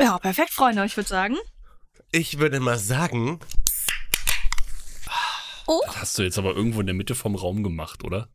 Ja, perfekt, Freunde, ich würde sagen. Ich würde mal sagen, Oh, Das hast du jetzt aber irgendwo in der Mitte vom Raum gemacht, oder?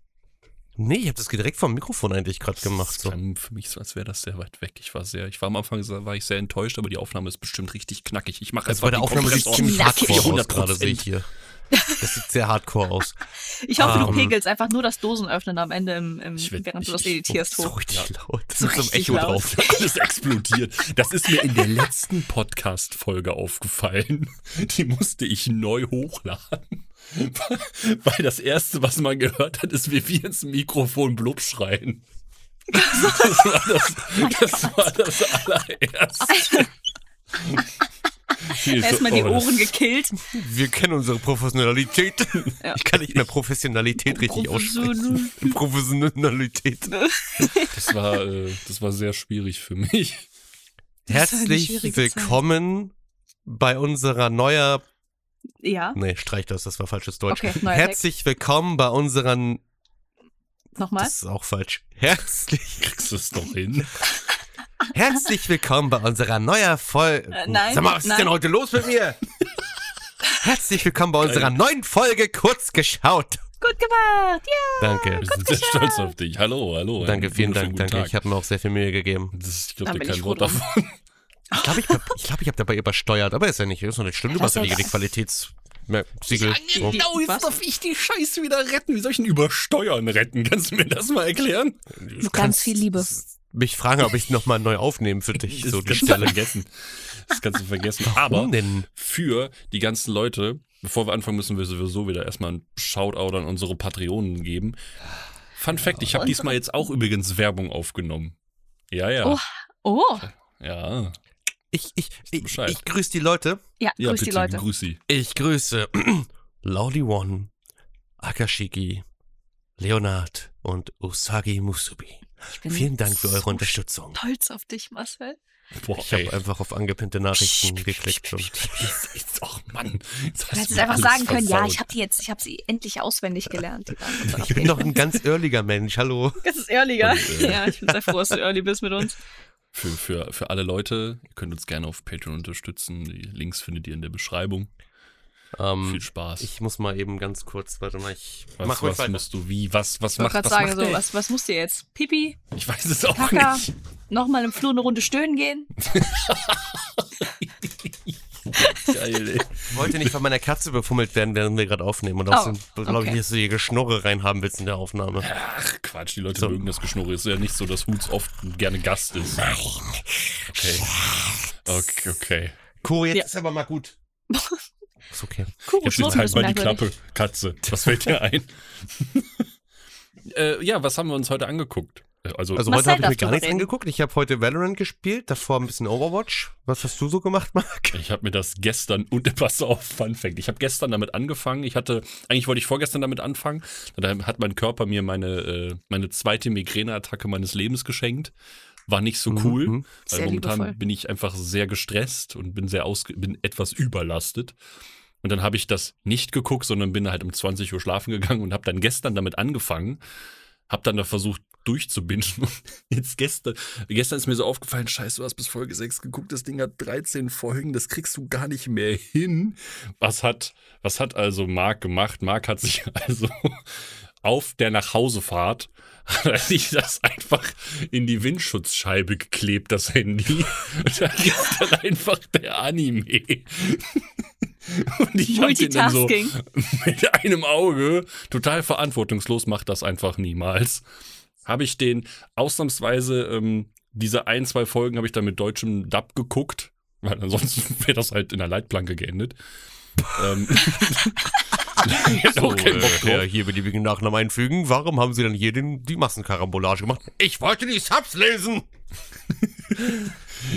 Nee, ich habe das direkt vom Mikrofon eigentlich gerade gemacht. Das So. klang für mich so, als wäre das sehr weit weg. Ich war sehr, ich war am Anfang war ich sehr enttäuscht, aber die Aufnahme ist bestimmt richtig knackig. Ich mache Also einfach bei der die Aufnahme sieht ziemlich hardcore aus 400%. gerade, sehe ich hier. Das sieht sehr hardcore aus. ich hoffe, du Ähm. pegelst einfach nur das Dosenöffnen am Ende, im, im, Ich werd- während du ich- das editierst, So hoch. richtig laut. Das So ist so ein richtig Echo laut. drauf. Alles explodiert. Das ist mir in der letzten Podcast-Folge aufgefallen. Die musste ich neu hochladen. Weil das erste, was man gehört hat, ist, wie wir ins Mikrofon blub schreien. Das war das, das, war das allererste. Hier so, Erstmal die oh, Ohren gekillt. Wir kennen unsere Professionalität. Ich kann nicht mehr Professionalität richtig aussprechen. Professionalität. Das war, äh, das war sehr schwierig für mich. Das ist eine Herzlich schwierige Zeit. willkommen bei unserer neuer. Ja, Nee, streich das, das war falsches Deutsch. Okay, neuer Herzlich willkommen bei unserer. nochmal. Das ist auch falsch. Herzlich, Kriegst du es doch hin? herzlich willkommen bei unserer neuer Folge. Äh, nein, Sag mal, was ist nein. denn heute los mit mir? Herzlich willkommen bei unserer neuen Folge Kurz geschaut. Gut gemacht, ja. Danke. Wir sind sehr stolz auf dich. Hallo, hallo. Danke, vielen Dank, danke. Tag. Ich habe mir auch sehr viel Mühe gegeben. Das, ich Da glaube kein ich Wort davon. Ich glaube, ich, ich, glaub, ich habe dabei übersteuert, aber ist ja nicht, ist noch nicht schlimm. Du machst ja ist- die Qualitätssiegel. So. Genau, jetzt darf ich die Scheiße wieder retten. Wie soll ich denn übersteuern retten? Kannst du mir das mal erklären? Du ganz viel Liebe. mich fragen, ob ich nochmal neu aufnehmen für dich. Das So die kannst du Stelle. vergessen. Das kannst du vergessen. Aber für die ganzen Leute, bevor wir anfangen, müssen wir sowieso wieder erstmal einen Shoutout an unsere Patronen geben. Fun Fact, ich habe diesmal jetzt auch übrigens Werbung aufgenommen. Ja, ja. Oh. Oh, Ja. Ich, ich, ich, ich grüße die Leute. ja, Ja, grüß bitte, die Leute. grüß sie. Ich grüße Lauli One, Akashiki, Leonard und Usagi Musubi. Vielen Dank für eure so Unterstützung. Stolz auf dich, Marcel. Boah, Ich habe einfach auf angepinnte Nachrichten geklickt. Und Jetzt, jetzt, ach Mann. Jetzt Du hättest einfach sagen können, ja, versaut. ich habe die jetzt, ich habe sie endlich auswendig gelernt. ich bin doch ein ganz earliger Mensch. Hallo. Das ist earliger. Äh, Ja, ich bin sehr froh, dass du early bist mit uns. Für, für, für alle Leute, ihr könnt uns gerne auf Patreon unterstützen. Die Links findet ihr in der Beschreibung. Ähm, Viel Spaß. ich muss mal eben ganz kurz, warte mal, ich was mach was weiter. musst du, wie, was, was Ich macht, gerade was sagen, macht so, was, was musst du jetzt? Pipi, Ich weiß es auch Kaka, nicht. nochmal im Flur eine Runde stöhnen gehen? Geil, ey. Ich wollte nicht von meiner Katze befummelt werden, während wir gerade aufnehmen. Und Oh, außerdem glaube ich okay. nicht, dass du hier Geschnurre reinhaben willst in der Aufnahme. Ach, Quatsch, die Leute So. mögen das Geschnurre. Ist ja nicht so, dass Hoots oft gerne Gast ist. Nein. Okay. Okay, okay. Cool, jetzt Ja. ist aber mal gut. Ist okay. Cool, Jetzt, jetzt halt mal die. Klappe, Katze. Was fällt dir ein? äh, ja, was haben wir uns heute angeguckt? Also, Also Marcel heute habe ich mir gar nichts reden. angeguckt. Ich habe heute Valorant gespielt, davor ein bisschen Overwatch. Was hast du so gemacht, Marc? Ich habe mir das gestern und pass auf, Fun Fact. Ich habe gestern damit angefangen. Ich hatte, eigentlich wollte ich vorgestern damit anfangen. Dann hat mein Körper mir meine, äh, meine zweite Migräneattacke meines Lebens geschenkt. War nicht so cool, Mhm. weil Sehr momentan liebevoll. bin ich einfach sehr gestresst und bin sehr ausge bin etwas überlastet. Und dann habe ich das nicht geguckt, sondern bin halt um 20 Uhr schlafen gegangen und habe dann gestern damit angefangen. Hab dann da versucht durchzubingen. Und Jetzt gestern, gestern ist mir so aufgefallen, scheiße, du hast bis Folge 6 geguckt, das Ding hat 13 Folgen, das kriegst du gar nicht mehr hin. Was hat, was hat also Marc gemacht? Marc hat sich also auf der Nachhausefahrt hat er sich das einfach in die Windschutzscheibe geklebt, das Handy. Und da ist dann einfach der Anime. Und ich hab den dann so mit einem Auge, total verantwortungslos, macht das einfach niemals. Habe ich den ausnahmsweise, ähm, diese ein, zwei Folgen habe ich dann mit deutschem Dub geguckt, weil ansonsten wäre das halt in der Leitplanke geendet. ähm, ich hätte auch keinen Bock äh, ja, hier beliebigen Nachnamen einfügen. Warum haben sie dann hier den, die Massenkarambolage gemacht? Ich wollte die Subs lesen!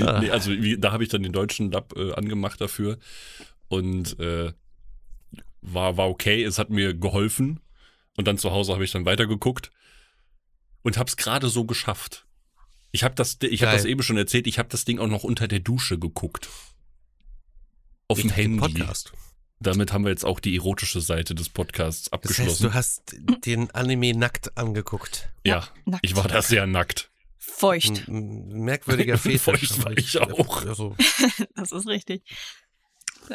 Ah. Nee, also wie, da habe ich dann den deutschen Dub äh, angemacht dafür und äh, war, war okay, es hat mir geholfen und dann zu Hause habe ich dann weitergeguckt und habe es gerade so geschafft. Ich habe das, ich habe das eben schon erzählt, ich habe das Ding auch noch unter der Dusche geguckt. Auf dem Handy. Podcast. Damit haben wir jetzt auch die erotische Seite des Podcasts Das abgeschlossen. heißt, du hast den Anime nackt angeguckt. ja, nackt. ich war da sehr nackt. Feucht. Ein merkwürdiger Fetisch. Feucht war ich auch. Also, Das ist richtig.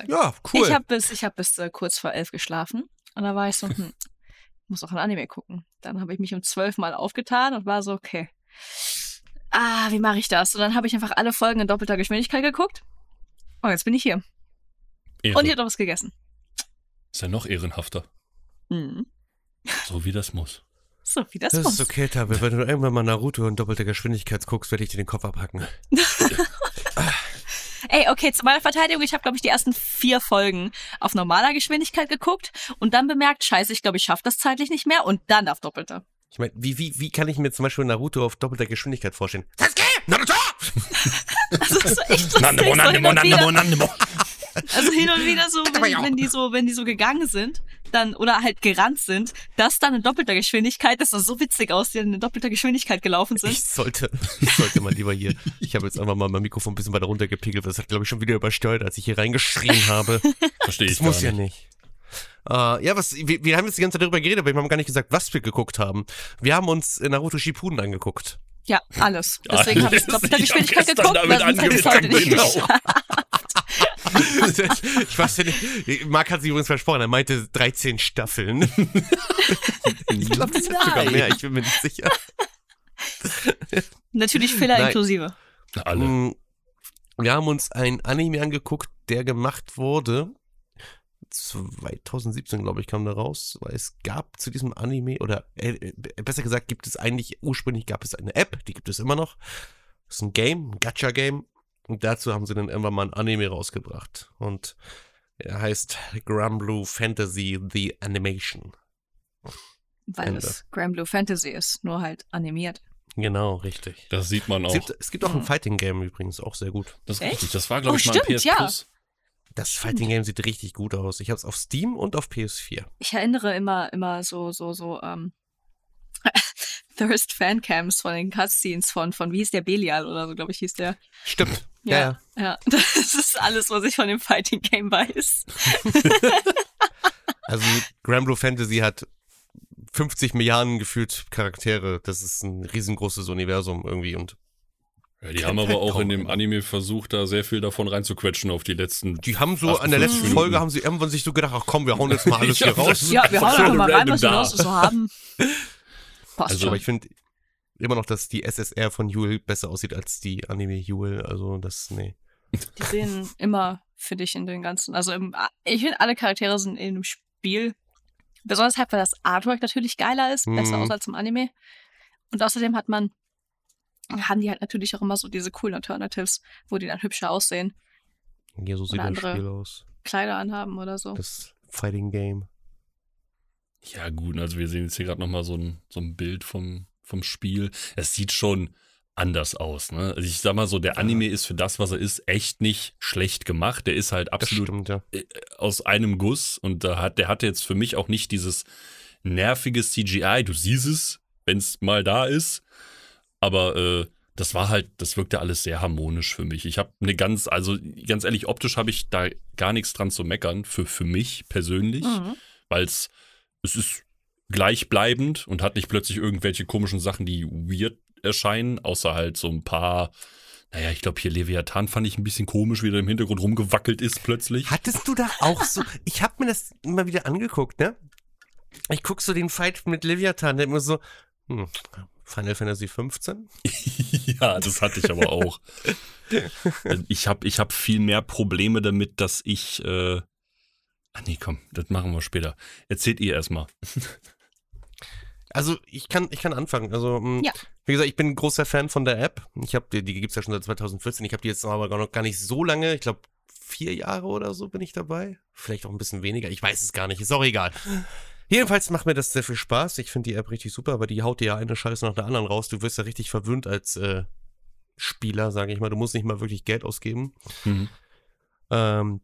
ja, cool. Ich habe bis, ich hab bis äh, kurz vor elf geschlafen. Und da war ich so, hm, muss auch ein Anime gucken. Dann habe ich mich um zwölf Mal aufgetan und war so, okay. Ah, wie mache ich das? Und dann habe ich einfach alle Folgen in doppelter Geschwindigkeit geguckt. Und jetzt bin ich hier. Ehre. Und ich habe noch was gegessen. Ist ja noch ehrenhafter. Hm. So wie das muss. So, wie das, das muss. ist okay, Tabe. Wenn du irgendwann mal Naruto in doppelter Geschwindigkeit guckst, werde ich dir den Kopf abhacken. Ey, okay, zu meiner Verteidigung, ich habe, glaube ich, die ersten vier Folgen auf normaler Geschwindigkeit geguckt und dann bemerkt, scheiße, ich glaube, ich schaffe das zeitlich nicht mehr und dann auf doppelter. Ich meine, wie, wie, wie kann ich mir zum Beispiel Naruto auf doppelter Geschwindigkeit vorstellen? Sasuke! Naruto! So echt, das Nandemo, ist so hin Nandemo, und wieder- Nandemo, Nandemo. Also hin und wieder so, wenn, wenn die so, wenn die so gegangen sind, dann, oder halt gerannt sind, das dann in doppelter Geschwindigkeit, das sah so witzig aus, die dann in doppelter Geschwindigkeit gelaufen sind. Ich sollte, ich sollte mal lieber hier. Ich habe jetzt einfach mal mein Mikrofon ein bisschen weiter runtergepegelt. Das hat, glaube ich, schon wieder übersteuert, als ich hier reingeschrien habe. Verstehe ich Das muss gar ja nicht. nicht. Äh, ja, was, wir, wir haben jetzt die ganze Zeit darüber geredet, aber wir haben gar nicht gesagt, was wir geguckt haben. Wir haben uns Naruto Shippuden angeguckt. Ja, alles. Deswegen habe ich in Alles. doppelter Geschwindigkeit geguckt, damit weil sonst hätte ich es heute nicht genau. ich weiß ja nicht. Marc hat sich übrigens versprochen, er meinte 13 Staffeln. ich glaube, das sind sogar mehr, ich bin mir nicht sicher. Natürlich Filler Nein. inklusive. Alle. Mm, Wir haben uns ein Anime angeguckt, der gemacht wurde. 2017, glaube ich, kam da raus, weil es gab zu diesem Anime, oder äh, äh, besser gesagt, gibt es eigentlich, ursprünglich gab es eine App, die gibt es immer noch. Das ist ein Game, ein Gacha-Game. Und dazu haben sie dann irgendwann mal ein Anime rausgebracht. Und er heißt Granblue Fantasy The Animation. Weil Ende. es Grand Blue Fantasy ist, nur halt animiert. Genau, richtig. Das sieht man Es auch. gibt, es gibt auch ein Fighting-Game übrigens, auch sehr gut. Das ist richtig. Das war, glaube Oh, ich, mal ein stimmt, PS ja. Plus. Das Fighting-Game sieht richtig gut aus. Ich habe es auf Steam und auf PS4. Ich erinnere immer, immer so, so, so, ähm, Thirst Fancams von den Cutscenes von, von, wie hieß der, Belial oder so, glaube ich, hieß der. Stimmt. Ja, ja. Ja, das ist alles, was ich von dem Fighting Game weiß. Also Granblue Fantasy hat 50 Milliarden gefühlt Charaktere. Das ist ein riesengroßes Universum irgendwie und Ja, die haben aber halt auch kaum in dem. Anime versucht, da sehr viel davon reinzuquetschen auf die letzten. die haben so an der 58 letzten Minuten. Folge haben sie irgendwann sich so gedacht, ach komm, wir hauen jetzt mal alles hier raus. Ja, wir hauen einfach mal rein, was wir da. noch so haben. Passt Also, Aber schon. ich finde immer noch, dass die SSR von Yule besser aussieht als die Anime Yule. Also das, nee. Die sehen immer für dich in den ganzen, also im, ich finde, alle Charaktere sind in dem Spiel, besonders halt, weil das Artwork natürlich geiler ist, besser Mhm. aus als im Anime. Und außerdem hat man, haben die halt natürlich auch immer so diese coolen Alternatives, wo die dann hübscher aussehen, Hier so sieht das andere. Spiel aus. Kleider anhaben oder so. Das Fighting Game. Ja, gut, also wir sehen jetzt hier gerade nochmal so ein, so ein Bild vom, vom Spiel. Es sieht schon anders aus, ne? Also ich sag mal so, der Anime ist für das, was er ist, echt nicht schlecht gemacht. Der ist halt absolut stimmt, ja. aus einem Guss und da hat, der hatte jetzt für mich auch nicht dieses nervige CGI. Du siehst es, wenn es mal da ist, aber äh, das war halt, das wirkte alles sehr harmonisch für mich. Ich habe eine ganz, also ganz ehrlich, optisch habe ich da gar nichts dran zu meckern, für, für mich persönlich, Mhm. weil es es ist gleichbleibend und hat nicht plötzlich irgendwelche komischen Sachen, die weird erscheinen, außer halt so ein paar, naja, ich glaube hier Leviathan fand ich ein bisschen komisch, wie der im Hintergrund rumgewackelt ist plötzlich. Hattest du da auch so. Ich habe mir das immer wieder angeguckt, ne? Ich guck so den Fight mit Leviathan, der immer so. Hm, Final Fantasy 15? ja, das hatte ich aber auch. ich habe ich hab viel mehr Probleme damit, dass ich. Äh, ah, nee, komm, das machen wir später. Erzählt ihr erstmal. Also ich kann, ich kann anfangen. Also, mh, Ja. wie gesagt, ich bin ein großer Fan von der App. Ich habe die, die gibt's ja schon seit 2014. Ich habe die jetzt aber gar noch gar nicht so lange. Ich glaube, vier Jahre oder so bin ich dabei. Vielleicht auch ein bisschen weniger. Ich weiß es gar nicht. Ist auch egal. Jedenfalls macht mir das sehr viel Spaß. Ich finde die App richtig super, aber die haut dir ja eine Scheiße nach der anderen raus. Du wirst ja richtig verwöhnt als äh, Spieler, sage ich mal. Du musst nicht mal wirklich Geld ausgeben. Mhm. Ähm,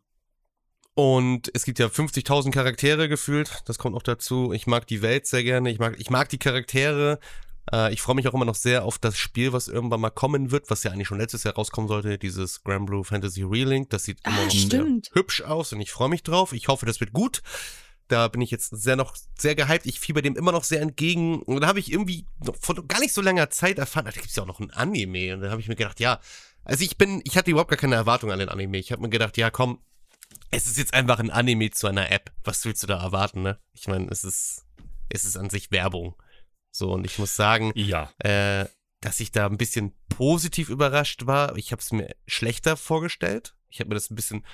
und es gibt ja 50.000 Charaktere gefühlt. Das kommt noch dazu. Ich mag die Welt sehr gerne. Ich mag, ich mag die Charaktere. Äh, ich freue mich auch immer noch sehr auf das Spiel, was irgendwann mal kommen wird, was ja eigentlich schon letztes Jahr rauskommen sollte. Dieses Granblue Fantasy Relink. Das sieht immer Ah, noch hübsch aus und ich freue mich drauf. Ich hoffe, das wird gut. Da bin ich jetzt sehr noch sehr gehypt. Ich fieber dem immer noch sehr entgegen. Und dann habe ich irgendwie vor gar nicht so langer Zeit erfahren, da gibt es ja auch noch ein Anime. Und dann habe ich mir gedacht, ja, also ich bin, ich hatte überhaupt gar keine Erwartung an den Anime. Ich habe mir gedacht, ja, komm, es ist jetzt einfach ein Anime zu einer App. Was willst du da erwarten, ne? Ich meine, es ist, es ist an sich Werbung. So, und ich muss sagen, Ja. äh, dass ich da ein bisschen positiv überrascht war. Ich habe es mir schlechter vorgestellt. Ich habe mir das ein bisschen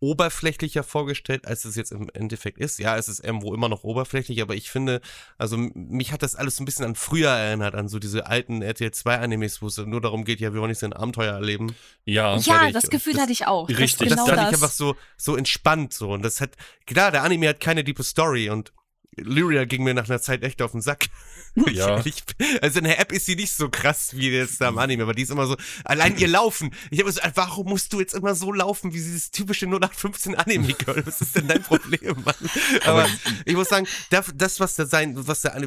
oberflächlicher vorgestellt, als es jetzt im Endeffekt ist. Ja, es ist irgendwo immer noch oberflächlich, aber ich finde, also mich hat das alles so ein bisschen an früher erinnert, an so diese alten RTL 2 Animes, wo es nur darum geht, ja, wir wollen nicht so ein Abenteuer erleben. Ja. Ja, das Gefühl Das- hatte ich auch. Richtig, das genau fand das. ich einfach so, so entspannt so. Und das hat, klar, der Anime hat keine diepe Story und Lyria ging mir nach einer Zeit echt auf den Sack. Ja. ich, also in der App ist sie nicht so krass wie jetzt da im Anime, aber die ist immer so, allein ihr Laufen. Ich habe so, warum musst du jetzt immer so laufen wie dieses typische 0815 Anime-Girl? Was ist denn dein Problem, Mann? Aber ich muss sagen, das, das was der sein, was der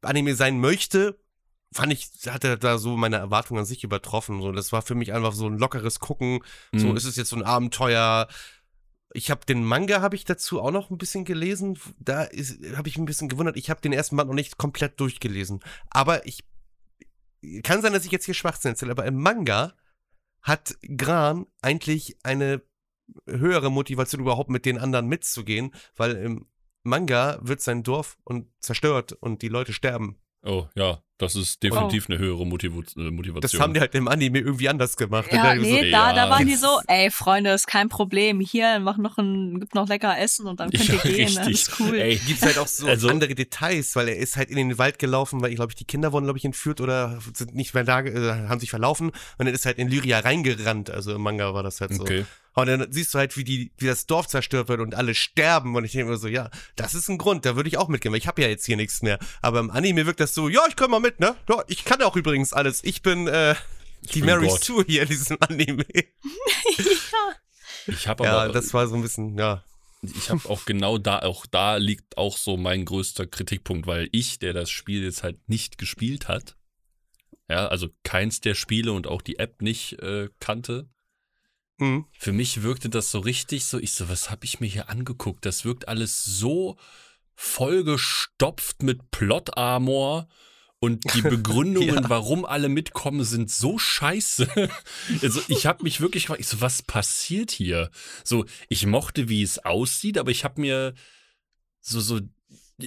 Anime sein möchte, fand ich, hat er da so meine Erwartungen an sich übertroffen. So, das war für mich einfach so ein lockeres Gucken. So Mhm. ist es jetzt so ein Abenteuer. Ich habe den Manga habe ich dazu auch noch ein bisschen gelesen. Da habe ich mich ein bisschen gewundert. Ich habe den ersten Band noch nicht komplett durchgelesen. Aber ich kann sein, dass ich jetzt hier Schwachsinn erzähle, aber im Manga hat Gran eigentlich eine höhere Motivation überhaupt mit den anderen mitzugehen, weil im Manga wird sein Dorf und zerstört und die Leute sterben. Oh, ja. Das ist definitiv eine höhere Motivu äh, Motivation. Das haben die halt im Anime irgendwie anders gemacht. Ja, da nee, so, da, da ja. waren die so, ey, Freunde, ist kein Problem. Hier, mach noch ein, gibt noch lecker Essen und dann könnt ihr Ja, gehen. richtig. Das ist cool. Ey, gibt's halt auch so Also- andere Details, weil er ist halt in den Wald gelaufen, weil, glaube ich, die Kinder wurden, glaube ich, entführt oder sind nicht mehr da, äh, haben sich verlaufen und dann ist halt in Lyria reingerannt, also im Manga war das halt so. Okay. Und dann siehst du halt, wie die, wie das Dorf zerstört wird und alle sterben und ich denke mir so, ja, das ist ein Grund, da würde ich auch mitgehen, weil ich habe ja jetzt hier nichts mehr. Aber im Anime wirkt das so, ja, ich komme mal mit, ne? Ja, ich kann auch übrigens alles. Ich bin, äh, die bin Mary Gott. Sue hier in diesem Anime. Ich habe Ja, aber, das war so ein bisschen, ja. ich habe auch genau da, auch da liegt auch so mein größter Kritikpunkt, weil ich, der das Spiel jetzt halt nicht gespielt hat, ja, also keins der Spiele und auch die App nicht äh, kannte, Mhm. für mich wirkte das so richtig so, ich so, was habe ich mir hier angeguckt? Das wirkt alles so vollgestopft mit Plot-Armor und die Begründungen, Ja. warum alle mitkommen, sind so scheiße. Also ich habe mich wirklich gefragt, so, was passiert hier? So, ich mochte, wie es aussieht, aber ich habe mir so, so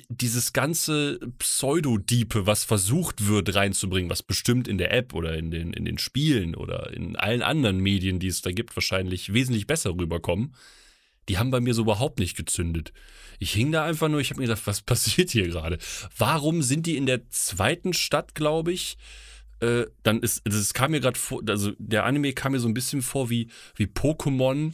dieses ganze Pseudodiepe, was versucht wird reinzubringen, was bestimmt in der App oder in den, in den Spielen oder in allen anderen Medien, die es da gibt, wahrscheinlich wesentlich besser rüberkommen, die haben bei mir so überhaupt nicht gezündet. Ich hing da einfach nur, ich habe mir gedacht, was passiert hier gerade? Warum sind die in der zweiten Stadt, glaube ich? Äh, dann ist, das kam mir gerade vor, also der Anime kam mir so ein bisschen vor wie, wie Pokémon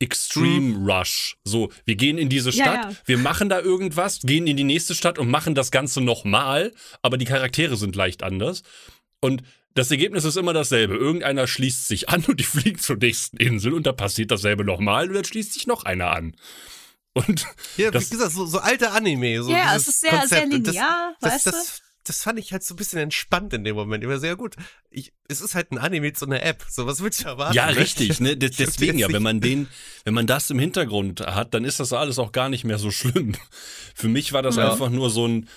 Extreme Rush. So, wir gehen in diese Ja, Stadt, ja. wir machen da irgendwas, gehen in die nächste Stadt und machen das Ganze nochmal, aber die Charaktere sind leicht anders. Und das Ergebnis ist immer dasselbe. Irgendeiner schließt sich an und die fliegt zur nächsten Insel und da passiert dasselbe nochmal und dann schließt sich noch einer an. Und Ja, Das- wie gesagt, so, so alte Anime. So Ja, es ist sehr, sehr Konzept. Das- linear, das, weißt das, das fand ich halt so ein bisschen entspannt in dem Moment. Ich war sehr gut. Ich, es ist halt ein Anime zu einer App. So, was willst du erwarten? ja, ne? richtig, ne? Hab Deswegen ja, wenn man den, wenn man das im Hintergrund hat, dann ist das alles auch gar nicht mehr so schlimm. Für mich war das Ja. einfach nur so ein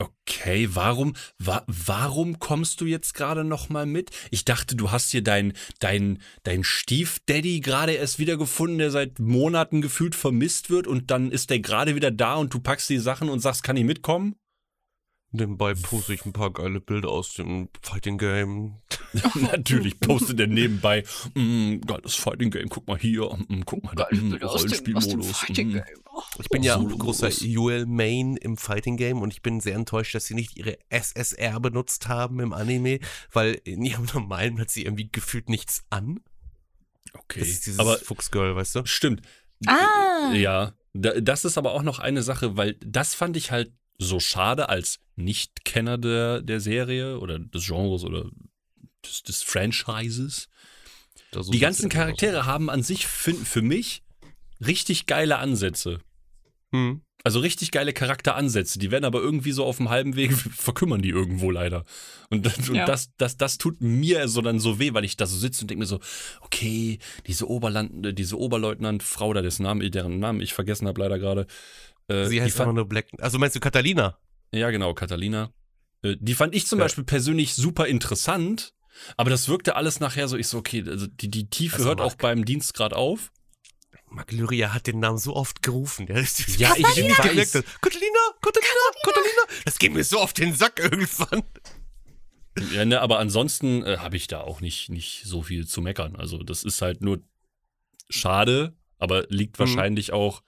Okay, warum, wa, warum kommst du jetzt gerade noch mal mit? Ich dachte, du hast hier deinen dein, dein Stiefdaddy gerade erst wiedergefunden, der seit Monaten gefühlt vermisst wird und dann ist der gerade wieder da und du packst die Sachen und sagst, kann ich mitkommen? Nebenbei poste ich ein paar geile Bilder aus dem Fighting Game. Natürlich postet er nebenbei, mm, geiles Fighting Game, guck mal hier, mm, guck mal da, mm, Rollenspielmodus. mm. Ich bin ja ein großer UL Main im Fighting Game und ich bin sehr enttäuscht, dass sie nicht ihre SSR benutzt haben im Anime, weil in ihrem normalen hat sie irgendwie gefühlt nichts an. Okay, Das ist dieses aber Fuchsgirl, weißt du? Stimmt. Ah. Ja, da, das ist aber auch noch eine Sache, weil das fand ich halt so schade als Nicht-Kenner der, der Serie oder des Genres oder des, des Franchises. Die ganzen aus. Charaktere haben an sich für, für mich richtig geile Ansätze. Hm. Also richtig geile Charakteransätze. Die werden aber irgendwie so auf dem halben Weg verkümmern die irgendwo leider. Und, das, und Ja. das, das, das tut mir so dann so weh, weil ich da so sitze und denke mir so, okay, diese Oberland, diese Oberleutnant, Frau da, dessen Namen, deren Namen ich vergessen habe leider gerade, Äh, Sie heißt einfach nur Black. Also meinst du Catalina? Ja, genau, Catalina. Äh, Die fand ich zum Ja. Beispiel persönlich super interessant, aber das wirkte alles nachher so, ich so, okay, also die, die Tiefe Also, hört Marc. auch beim Dienstgrad auf. Marc Lyria hat den Namen so oft gerufen. Der ist Ja, ich nicht weiß. Catalina, Catalina, Catalina. Das geht mir so auf den Sack irgendwann. Ja, ne, aber ansonsten äh, habe ich da auch nicht, nicht so viel zu meckern. Also das ist halt nur schade, aber liegt Mhm. wahrscheinlich auch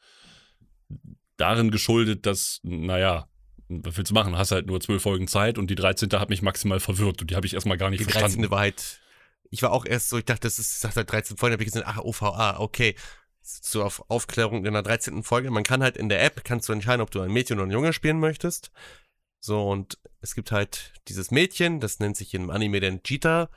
darin geschuldet, dass, naja, was willst du machen? Hast halt nur zwölf Folgen Zeit und die 13. hat mich maximal verwirrt und die habe ich erstmal gar nicht Die verstanden. 13. war halt. Ich war auch erst so, ich dachte, das ist, das hat 13 Folgen, habe ich gesehen, ach, OVA, okay. So auf Aufklärung in der 13. Folge. Man kann halt in der App, kannst du entscheiden, ob du ein Mädchen oder ein Junge spielen möchtest. So, und es gibt halt dieses Mädchen, das nennt sich im Anime den Cheetah.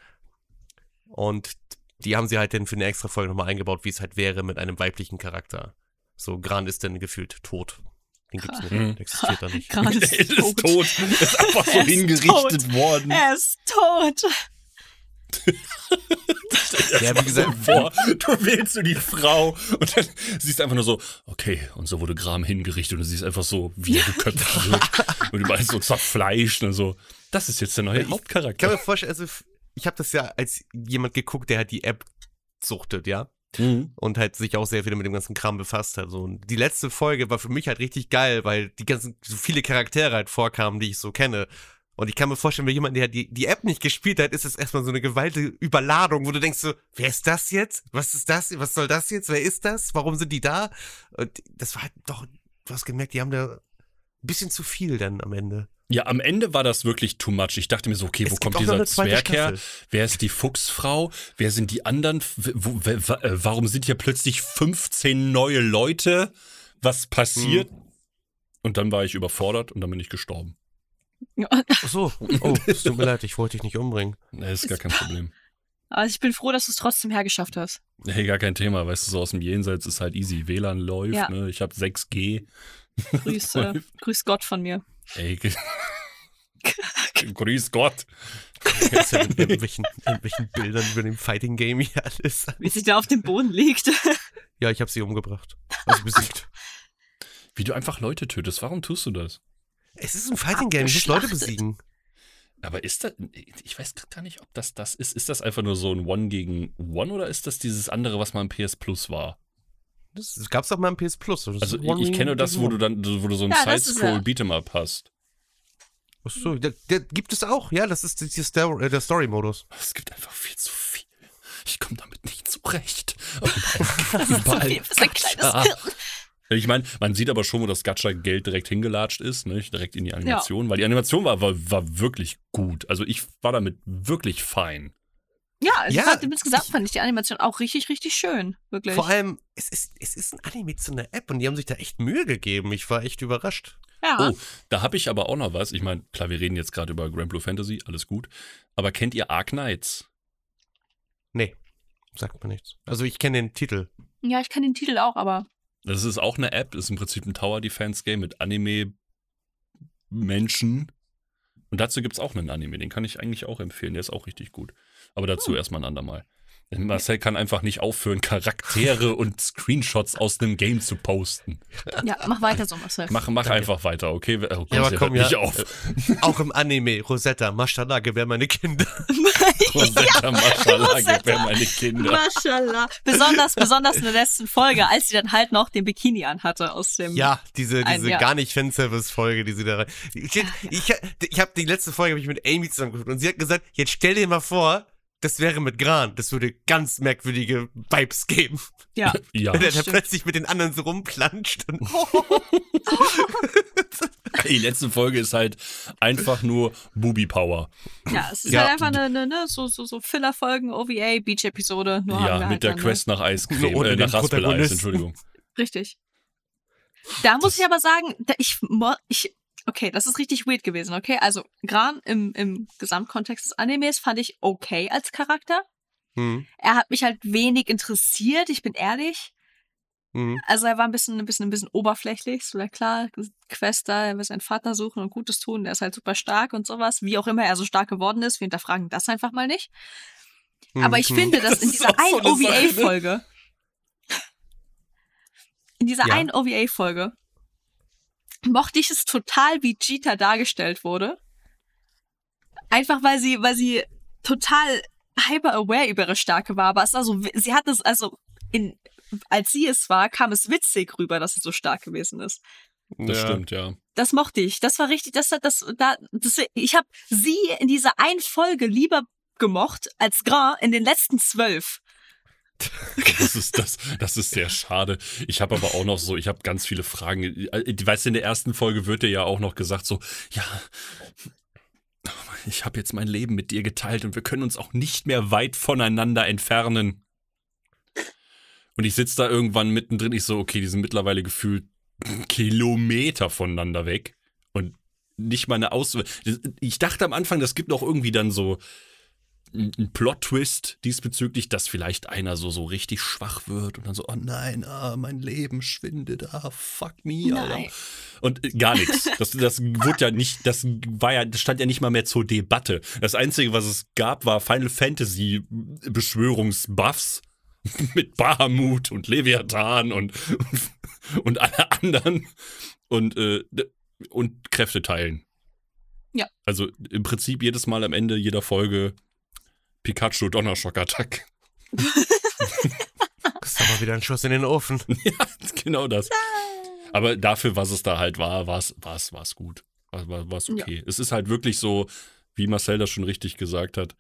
Und die haben sie halt dann für eine extra Folge nochmal eingebaut, wie es halt wäre mit einem weiblichen Charakter. So, Gran ist dann gefühlt tot. Den gibt's nicht, Mhm. der existiert da nicht. Gran ist Er ist tot. tot. Ist einfach so Er ist hingerichtet worden. Er ist tot. Ja, wie gesagt, vor, du wählst so die Frau und dann siehst du einfach nur so, okay, und so wurde Gram hingerichtet und du siehst einfach so, wie er geköpft wird und überall so zerfleischt und so. Das ist jetzt der neue Ich kann Hauptcharakter. mir vorstellen, also ich habe das ja als jemand geguckt, der halt die App suchtet, ja. Mhm. Und halt sich auch sehr viel mit dem ganzen Kram befasst hat. So. Und die letzte Folge war für mich halt richtig geil, weil die ganzen, so viele Charaktere halt vorkamen, die ich so kenne. Und ich kann mir vorstellen, wenn jemand, der die, die App nicht gespielt hat, ist das erstmal so eine gewaltige Überladung, wo du denkst so, wer ist das jetzt? Was ist das? Was soll das jetzt? Wer ist das? Warum sind die da? Und das war halt doch, du hast gemerkt, die haben da ein bisschen zu viel dann am Ende. Ja, am Ende war das wirklich too much. Ich dachte mir so, okay, Es wo kommt dieser Zwerg her? Wer ist die Fuchsfrau? Wer sind die anderen? Wo, wa- äh, warum sind hier plötzlich 15 neue Leute? Was passiert? Hm. Und dann war ich überfordert und dann bin ich gestorben. Ach so, oh, es tut mir leid, ich wollte dich nicht umbringen. Das ist gar kein Problem. Also ich bin froh, dass du es trotzdem hergeschafft hast. Hey, gar kein Thema. Weißt du, so aus dem Jenseits ist halt easy. WLAN läuft, Ja. ne? Ich habe 6G. Grüß, äh, grüß Gott von mir. Ey, grüß Gott. Jetzt ja mit irgendwelchen, irgendwelchen Bildern über dem Fighting Game hier alles. Wie sich da auf dem Boden liegt. Ja, ich habe sie umgebracht. Also besiegt. Wie du einfach Leute tötest. Warum tust du das? Es ist ein Fighting Game, ich muss Leute besiegen. Aber ist das, ich weiß gar nicht, ob das das ist. Ist das einfach nur so ein One gegen One oder ist das dieses andere, was mal im PS Plus war? Das, gab's auch mal im PS Plus. Das Also ich Ring kenne das, wo du dann, wo du so ein Ja, Side-Scroll ja- Beat'em-up hast. Achso, der, der gibt es auch. Ja, das ist die Stor äh, der Story-Modus. Es gibt einfach viel zu viel. Ich komme damit nicht zurecht. Ich meine, man sieht aber schon, wo das Gacha-Geld direkt hingelatscht ist, ne? direkt in die Animation, weil die Animation war, war, war wirklich gut. Also ich war damit wirklich fein. Ja, also Ja, fand, insgesamt fand ich die Animation auch richtig, richtig schön. Wirklich. Vor allem, es ist, es ist ein Anime zu einer App und die haben sich da echt Mühe gegeben. Ich war echt überrascht. ja. Oh, da habe ich aber auch noch was. Ich meine, klar, wir reden jetzt gerade über Grand Blue Fantasy, alles gut. Aber kennt ihr Ark Knights? Nee, sagt mir nichts. Also ich kenne den Titel. ja, ich kenne den Titel auch, aber Das ist auch eine App, ist im Prinzip ein Tower Defense Game mit Anime-Menschen. Und dazu gibt es auch einen Anime, den kann ich eigentlich auch empfehlen, der ist auch richtig gut. Aber dazu Hm. erstmal ein andermal. Denn Marcel kann einfach nicht aufhören, Charaktere und Screenshots aus einem Game zu posten. ja, mach weiter so, Marcel. Mach, mach Danke. einfach weiter, okay? Oh Ja, aber komm, ja. nicht auf. Auch im Anime, Rosetta, Mashallah, gewähr meine Kinder. Rosetta, Maschallah, Rosetta. gib mir meine Kinder. Mashallah. Besonders, besonders in der letzten Folge, als sie dann halt noch den Bikini anhatte aus dem. Ja, diese, Ein- diese ja. gar nicht Fanservice-Folge, die sie da rein. Ich, ich, ich, ich habe die letzte Folge hab ich mit Amy zusammengeguckt und sie hat gesagt, jetzt stell dir mal vor, das wäre mit Gran. Das würde ganz merkwürdige Vibes geben. Ja. Ja, Wenn er da plötzlich mit den anderen so rumplanscht. Und die letzte Folge ist halt einfach nur Booby Power. Ja, es ist Ja. halt einfach eine, eine, ne, so, so, so Filler-Folgen, OVA, Beach-Episode. Ja, wir mit halt der dann, Quest nach Eiscreme, äh, nach Raspeleis. Entschuldigung. Ne? Richtig. Da muss Das- ich aber sagen, da ich, ich, okay, das ist richtig weird gewesen, okay? Also, Gran im, im Gesamtkontext des Animes fand ich okay als Charakter. hm, Er hat mich halt wenig interessiert, ich bin ehrlich. hm. Also er war ein bisschen, ein bisschen, ein bisschen oberflächlich. So, ja klar, Quest da, er will seinen Vater suchen und Gutes tun. Der ist halt super stark und sowas. Wie auch immer er so stark geworden ist, wir hinterfragen das einfach mal nicht. Aber ich hm. finde, dass Das in dieser so einen ne? OVA-Folge, in dieser Ja. einen OVA-Folge, mochte ich es total, wie Cheetah dargestellt wurde. Einfach weil sie, weil sie total hyper-aware über ihre Stärke war. Aber es war so, sie hat es, also in, als sie es war, kam es witzig rüber, dass sie so stark gewesen ist. Das Ja. stimmt, ja. Das mochte ich. Das war richtig, das hat das, da, das, ich habe sie in dieser einen Folge lieber gemocht als Grand in den letzten zwölf. Das ist, das, das ist sehr schade. Ich habe aber auch noch so, ich habe ganz viele Fragen. Weißt du, in der ersten Folge wird dir ja auch noch gesagt, so, ja, ich habe jetzt mein Leben mit dir geteilt und wir können uns auch nicht mehr weit voneinander entfernen. Und ich sitze da irgendwann mittendrin, ich so, okay, die sind mittlerweile gefühlt Kilometer voneinander weg. Und nicht mal eine Aus. Ich dachte am Anfang, das gibt noch irgendwie dann so ein Plot-Twist diesbezüglich, dass vielleicht einer so, so richtig schwach wird und dann so, oh nein, ah, mein Leben schwindet, ah, fuck me, Alter. Nein. Und äh, gar nichts. Das, das wurde ja nicht, das war ja, das stand ja nicht mal mehr zur Debatte. Das Einzige, was es gab, war Final Fantasy Beschwörungsbuffs mit Bahamut und Leviathan und, und alle anderen und, äh, und Kräfte teilen. Ja. Also im Prinzip jedes Mal am Ende jeder Folge Pikachu Donnerschock-Attack. Das ist aber wieder ein Schuss in den Ofen. ja, genau das. Aber dafür, was es da halt war, war es war's, war's gut. War, war, war's okay. Es ist halt wirklich so, wie Marcel das schon richtig gesagt hat.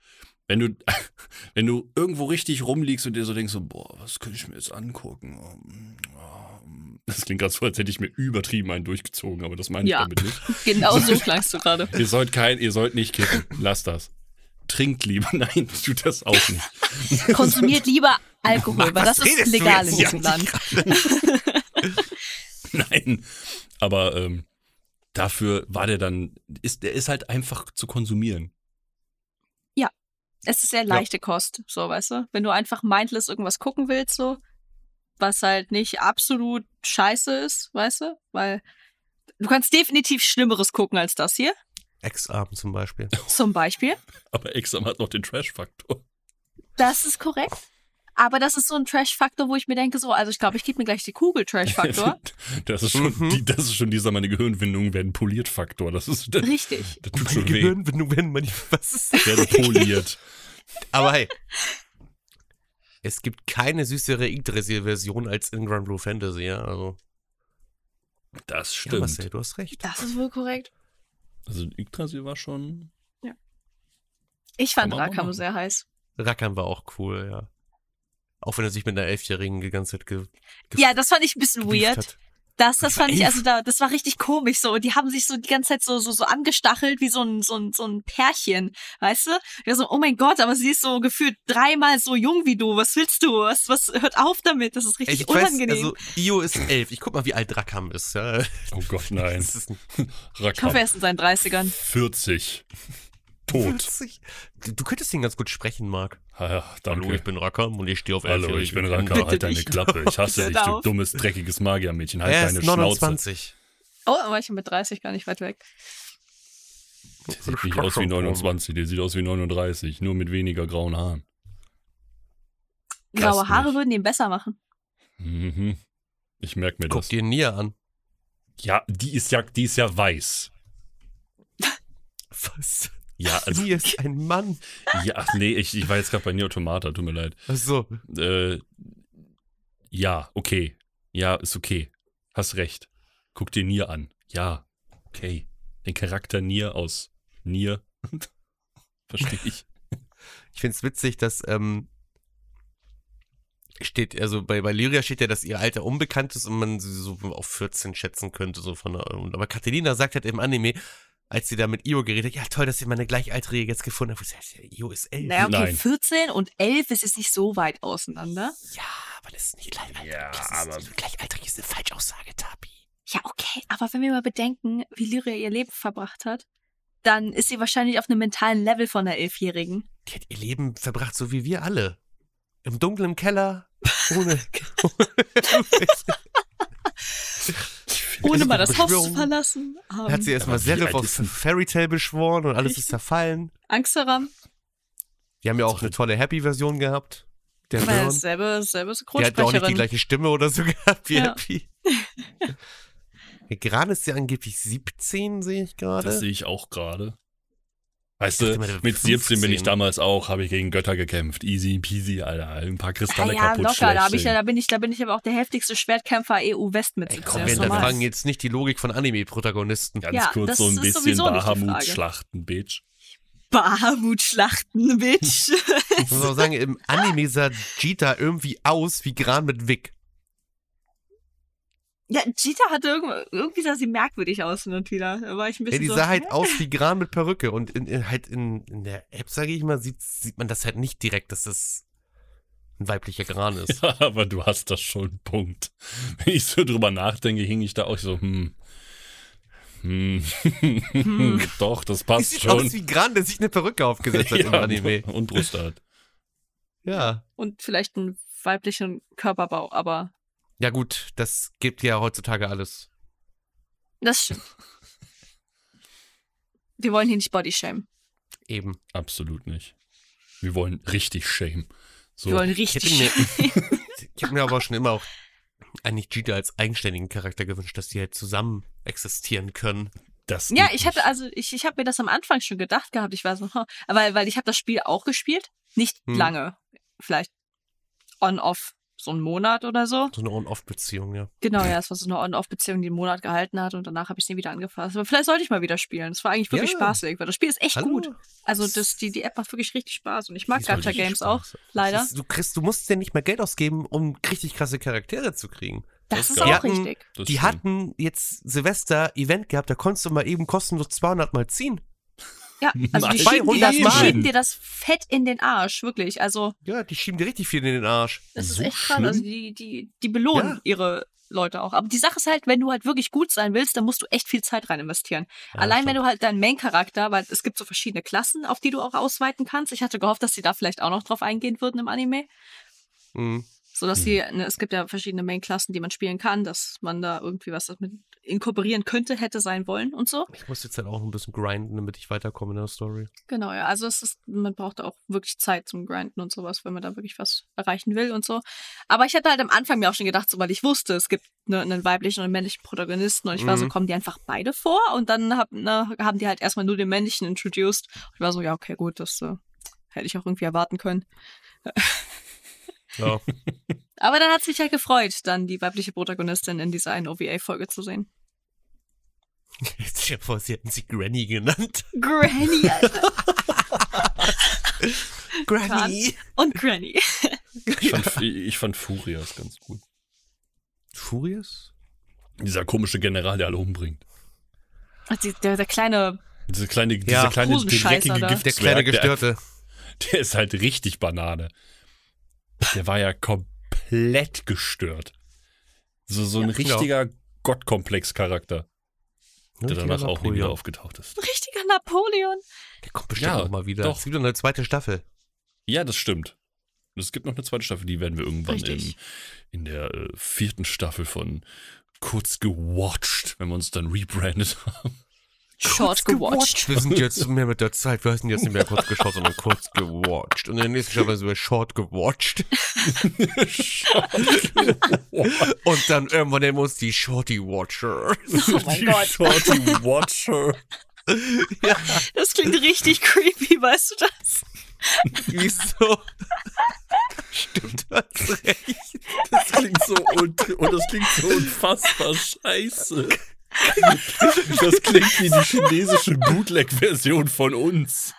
Wenn du, wenn du irgendwo richtig rumliegst und dir so denkst, so, boah, was könnte ich mir jetzt angucken? Das klingt gerade so, als hätte ich mir übertrieben einen durchgezogen, aber das meine ich Ja. damit nicht. Genau so klangst du gerade. Ihr sollt kein, ihr sollt nicht kippen. Lasst das. Trinkt lieber. Nein, tut das auch nicht. Konsumiert lieber Alkohol, weil das ist legal in diesem Ja, Land. Nein. Aber ähm, dafür war der dann, ist, der ist halt einfach zu konsumieren. Es ist sehr leichte Kost, so, weißt du? Wenn du einfach mindless irgendwas gucken willst, so, was halt nicht absolut scheiße ist, weißt du? Weil du kannst definitiv Schlimmeres gucken als das hier, Ex-Arm zum Beispiel. zum Beispiel. Aber Exam hat noch den Trash-Faktor. Das ist korrekt. Aber das ist so ein Trash-Faktor, wo ich mir denke, so, also ich glaube, ich gebe mir gleich die Kugel Trash-Faktor. Das ist schon, Mhm. die, das ist schon dieser, meine Gehirnwindungen werden poliert Faktor. Das ist, das, Richtig. das tut Meine schon weh. Gehirnwindung werden man was ist das? Werden poliert. Aber hey. Es gibt keine süßere Yggdrasil-Version als in Grand Blue Fantasy, ja. Also, Das ja, stimmt. Marcel, du hast recht. Das ist wohl korrekt. Also Yggdrasil war schon. Ich fand Rakam machen. sehr heiß. Rackern war auch cool, ja. Auch wenn er sich mit einer Elfjährigen die ganze Zeit ge ge Ja, das fand ich ein bisschen weird. hat. Das, das fand ich, also da, das war richtig komisch so. Und die haben sich so die ganze Zeit so, so, so angestachelt wie so ein, so ein, so ein Pärchen, weißt du? Ja, so, oh mein Gott, aber sie ist so gefühlt dreimal so jung wie du. Was willst du? Was, was, hört auf damit. Das ist richtig Ich weiß, unangenehm. also Io ist elf. Ich guck mal, wie alt Rakam ist, ja. Oh Gott, nein. Das ist ein ich hoffe, Rakam. er ist in seinen 30ern. 40. Tot. 40. Du, du könntest ihn ganz gut sprechen, Marc. Ja, Hallo, ich bin Rakam und ich stehe auf Hallo, ich bin Kinder. Raka, Bitte halt deine. Klappe. Ich hasse dich, du dummes, dreckiges Magiermädchen. Halt Er deine ist Schnauze. 29. Oh, da war ich mit 30 gar nicht weit weg. Der sieht nicht aus wie 29, der sieht aus wie 39, nur mit weniger grauen Haaren. Graue Passt Haare nicht. würden ihn besser machen. Mhm. Ich merke mir Guck das. dir Nia an. Ja, die ist ja, die ist ja weiß. Was? Ja, also, Nia ist ein Mann. ja, ach nee, ich, ich war jetzt gerade bei Neo Automata, tut mir leid. Achso. Äh, ja, okay. Ja, ist okay. Hast recht. Guck dir Nier an. Ja, okay. Den Charakter Nier aus Nier. Verstehe ich. Ich find's witzig, dass ähm, steht, also bei, bei Lyria steht ja, dass ihr Alter unbekannt ist und man sie so auf 14 schätzen könnte, so von der, aber Catalina sagt halt im Anime, als sie da mit Io geredet hat, ja toll, dass ihr meine Gleichaltrige jetzt gefunden sag, ja, Io ist elf. Naja, okay, Nein. 14 und 11 ist jetzt nicht so weit auseinander. Ja, aber das ist nicht gleichaltrig. Ja, das ist, aber- Gleichaltrig ist eine Falschaussage, Tapi. Ja, okay, aber wenn wir mal bedenken, wie Lyria ihr Leben verbracht hat, dann ist sie wahrscheinlich auf einem mentalen Level von einer Elfjährigen. Die hat ihr Leben verbracht, so wie wir alle. Im dunklen Keller, ohne. Ohne mal das Haus zu verlassen. Ähm, hat sie erstmal Serif auf Fairy Tale beschworen und alles ist zerfallen. Angst daran. Die haben ja auch eine tolle Happy-Version gehabt. Der Weil Leon. selbe, selbe Die hat ja auch nicht die gleiche Stimme oder so gehabt wie Ja. Happy. Gran ist ja angeblich 17, sehe ich Das gerade. sehe ich auch gerade. Weißt du, mit 17 bin ich 15. damals auch, habe ich gegen Götter gekämpft. Easy peasy, Alter. Ein paar Ah Kristalle ja, kaputt locker. Da, ich, ja, da, bin ich, da bin ich aber auch der heftigste Schwertkämpfer EU-West mit. Ey, 17. komm, wir hinterfragen jetzt nicht die Logik von Anime-Protagonisten. Ganz Ja, kurz so ein bisschen sowieso nicht die Bahamut Frage. schlachten, Bitch. Bahamut-Schlachten, Bitch. Ich muss auch sagen, im Anime sah Jita irgendwie aus wie Gran mit Wick. Ja, Cheetah hatte irgendwie, irgendwie sah sie merkwürdig aus wieder. Da war ich ein bisschen die so, sah halt hä? aus wie Gran mit Perücke. Und in, in, halt in, in der App, sage ich mal, sieht, sieht man das halt nicht direkt, dass das ein weiblicher Gran ist. Ja, aber du hast das schon Punkt. Wenn ich so drüber nachdenke, hing ich da auch so, hm. Hm. Doch, das Die passt sieht schon. aus wie Gran, der sich eine Perücke aufgesetzt hat im Anime. Und Brust hat. Ja. Und vielleicht einen weiblichen Körperbau, aber Ja gut, das gibt ja heutzutage alles. das stimmt. Wir wollen hier nicht Bodyshamen. Eben. Absolut nicht. Wir wollen richtig shame. So. Wir wollen Ich hätte richtig mir, ich habe mir aber schon immer auch eigentlich Jita als eigenständigen Charakter gewünscht, dass die halt zusammen existieren können. das Ja, ich hatte also ich, ich habe mir das am Anfang schon gedacht gehabt. Ich war so, huh. weil weil ich habe das Spiel auch gespielt, nicht Hm. lange, vielleicht on off so einen Monat oder so. So eine On-Off-Beziehung, ja. Genau, ja, es war so eine On-off-Beziehung, die einen Monat gehalten hat und danach habe ich es nie wieder angefasst. Aber vielleicht sollte ich mal wieder spielen. Es war eigentlich wirklich Ja. spaßig, weil das Spiel ist echt Hallo? gut. Also das, die, die App macht wirklich richtig Spaß und ich mag Gacha Games auch, leider. Ist, du kriegst, du musst ja nicht mehr Geld ausgeben, um richtig krasse Charaktere zu kriegen. Das, das ist auch hatten- richtig. Die hatten jetzt Silvester Event gehabt, da konntest du mal eben kostenlos 200 mal ziehen. Ja, also die schieben, dir 200 das, die schieben dir das fett in den Arsch, wirklich. Also Ja, die schieben dir richtig viel in den Arsch. Das ist So echt krass. Also die, die, die belohnen Ja. ihre Leute auch. Aber die Sache ist halt, wenn du halt wirklich gut sein willst, dann musst du echt viel Zeit rein investieren. Ja, Allein wenn stimmt. du halt deinen Main-Charakter, weil es gibt so verschiedene Klassen, auf die du auch ausweiten kannst. Ich hatte gehofft, dass sie da vielleicht auch noch drauf eingehen würden im Anime. Mhm. So dass sie, ne, es gibt ja verschiedene Main-Klassen, die man spielen kann, dass man da irgendwie was mit inkorporieren könnte, hätte sein wollen und so. Ich muss jetzt halt auch ein bisschen grinden, damit ich weiterkomme in der Story. Genau, ja. Also es ist, man braucht auch wirklich Zeit zum Grinden und sowas, wenn man da wirklich was erreichen will und so. Aber ich hatte halt am Anfang mir auch schon gedacht, so weil ich wusste, es gibt ne, einen weiblichen und einen männlichen Protagonisten und ich war so, Mhm. kommen die einfach beide vor? Und dann hab, ne, haben die halt erstmal nur den männlichen introduced. Und ich war so, ja, okay, gut, das äh, hätte ich auch irgendwie erwarten können. Ja. Aber dann hat es mich halt gefreut, dann die weibliche Protagonistin in dieser einen OVA-Folge zu sehen. Jetzt stell dir vor, sie hätten sie Granny genannt. Granny, Alter. Granny! Und Granny. Ich fand, ich fand Furias ganz gut. Furious? Dieser komische General, der alle umbringt. Ach, die- Der, der kleine Diese kleine, Ja. dieser kleine dreckige da. Der Giftzwerg, kleine Gestörte. Der, der ist halt richtig Banane. Der war ja komplett gestört. So, so ein Ja. richtiger Gottkomplex-Charakter, der Richtiger danach auch nie Napoleon. wieder aufgetaucht ist. richtiger Napoleon. Der kommt bestimmt Ja, noch mal wieder. doch. Es gibt noch eine zweite Staffel. Ja, das stimmt. Es gibt noch eine zweite Staffel, die werden wir irgendwann in, in der äh, vierten Staffel von kurz gewatcht, wenn wir uns dann rebrandet haben. Short gewatcht. Wir sind jetzt mehr mit der Zeit. Wir heißen jetzt nicht mehr kurz geschaut, sondern kurz gewatcht. Und in der nächsten Staffel sind wir short gewatcht. Und dann irgendwann nennen wir uns die Shorty Watcher. Oh mein Die Gott. Shorty Watcher. Das klingt richtig creepy, weißt du das? Wieso? Stimmt, hast recht. Das klingt so und, und das klingt so unfassbar scheiße. Das klingt wie die chinesische Bootleg-Version von uns.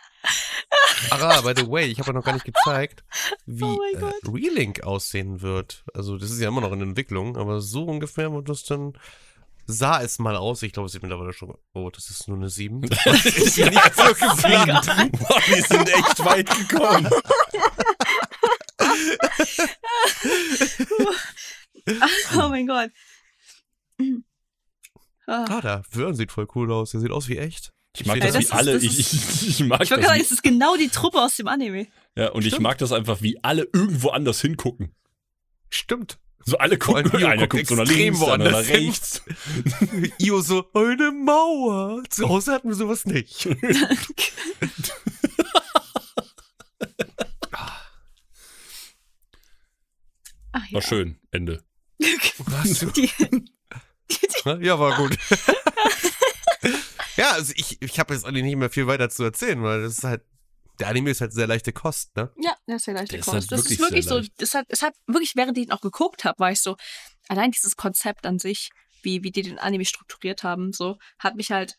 Ah, by the way, ich habe ja noch gar nicht gezeigt, wie Oh äh. Relink aussehen wird. Also, das ist ja immer noch in Entwicklung, aber so ungefähr wird das dann. Sah es mal aus. Ich glaube, es sieht mittlerweile schon. Oh, das ist nur eine 7. Das ist ja nicht so geplant. Boah, wir sind echt weit gekommen. Oh mein Gott. Ah. Ah, da. Wörn sieht voll cool aus. Der sieht aus wie echt. Ich mag Ey, das, das wie ist- alle. das Ich, ist- ich, ich mag Ich wollte sagen, das. es ist genau die Truppe aus dem Anime. Ja, und ich Stimmt. mag das einfach, wie alle irgendwo anders hingucken. Stimmt. So alle gucken, Io einer guckt so nach links, der andere nach rechts. Io so, eine Mauer. Zu Hause hatten wir sowas nicht. Ach ja. War schön, Ende. Was? Die, ja, war gut. Ja, also ich, ich habe jetzt eigentlich nicht mehr viel weiter zu erzählen, weil das ist halt, der Anime ist halt sehr leichte Kost, ne? Ja, der ist ja leichte Der Kost. halt das wirklich ist wirklich sehr so, leicht. das hat, es hat wirklich, während ich ihn auch geguckt habe, war ich so, allein dieses Konzept an sich, wie, wie die den Anime strukturiert haben, so, hat mich halt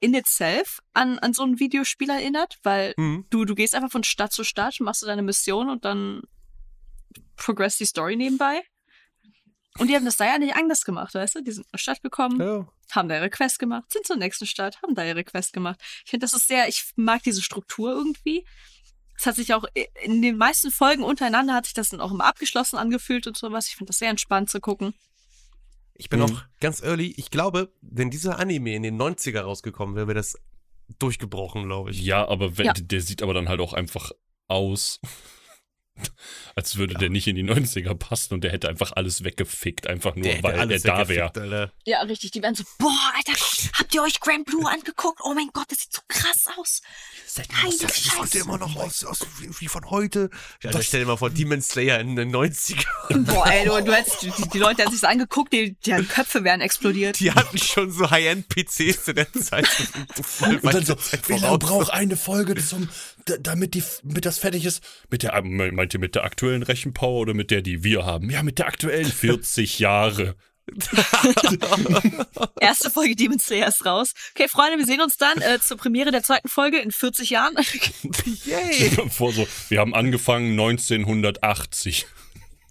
in itself an, an so ein Videospiel erinnert, weil Mhm. du, du gehst einfach von Stadt zu Stadt, machst du deine Mission und dann progress die Story nebenbei. Und die haben das da ja nicht anders gemacht, weißt du? Die sind in eine Stadt gekommen, Ja. haben da ihre Quest gemacht, sind zur nächsten Stadt, haben da ihre Quest gemacht. Ich finde, das ist sehr, ich mag diese Struktur irgendwie. Es hat sich auch in den meisten Folgen untereinander hat sich das dann auch immer abgeschlossen angefühlt und sowas. Ich finde das sehr entspannt zu gucken. Ich bin Mhm. auch ganz early, ich glaube, wenn dieser Anime in den 90er rausgekommen wäre, wäre das durchgebrochen, glaube ich. Ja, aber wenn, Ja. der sieht aber dann halt auch einfach aus, als würde der nicht in die 90er passen und der hätte einfach alles weggefickt, einfach nur, hätte weil er da wäre. Ja, richtig. Die werden so, boah, Alter, habt ihr euch Grand Blue angeguckt? Oh mein Gott, das sieht so krass aus. Heilige Das sieht immer noch aus, aus wie, wie von heute. Ja, da stell dir mal vor, Demon Slayer in den 90er. Boah, ey, du, du hättest, die, die Leute hätten sich das angeguckt, die, deren Köpfe wären explodiert. Die hatten schon so High-End-PCs zu der Zeit. Und dann so, wie lange braucht eine Folge zum, damit die, mit das fertig ist? Mit der, meint ihr mit der aktuellen Rechenpower oder mit der, die wir haben? Ja, mit der aktuellen 40 Jahre. Erste Folge Demon Slayer ist raus. Okay, Freunde, wir sehen uns dann äh, zur Premiere der zweiten Folge in 40 Jahren. Yay! Vor so, wir haben angefangen 1980.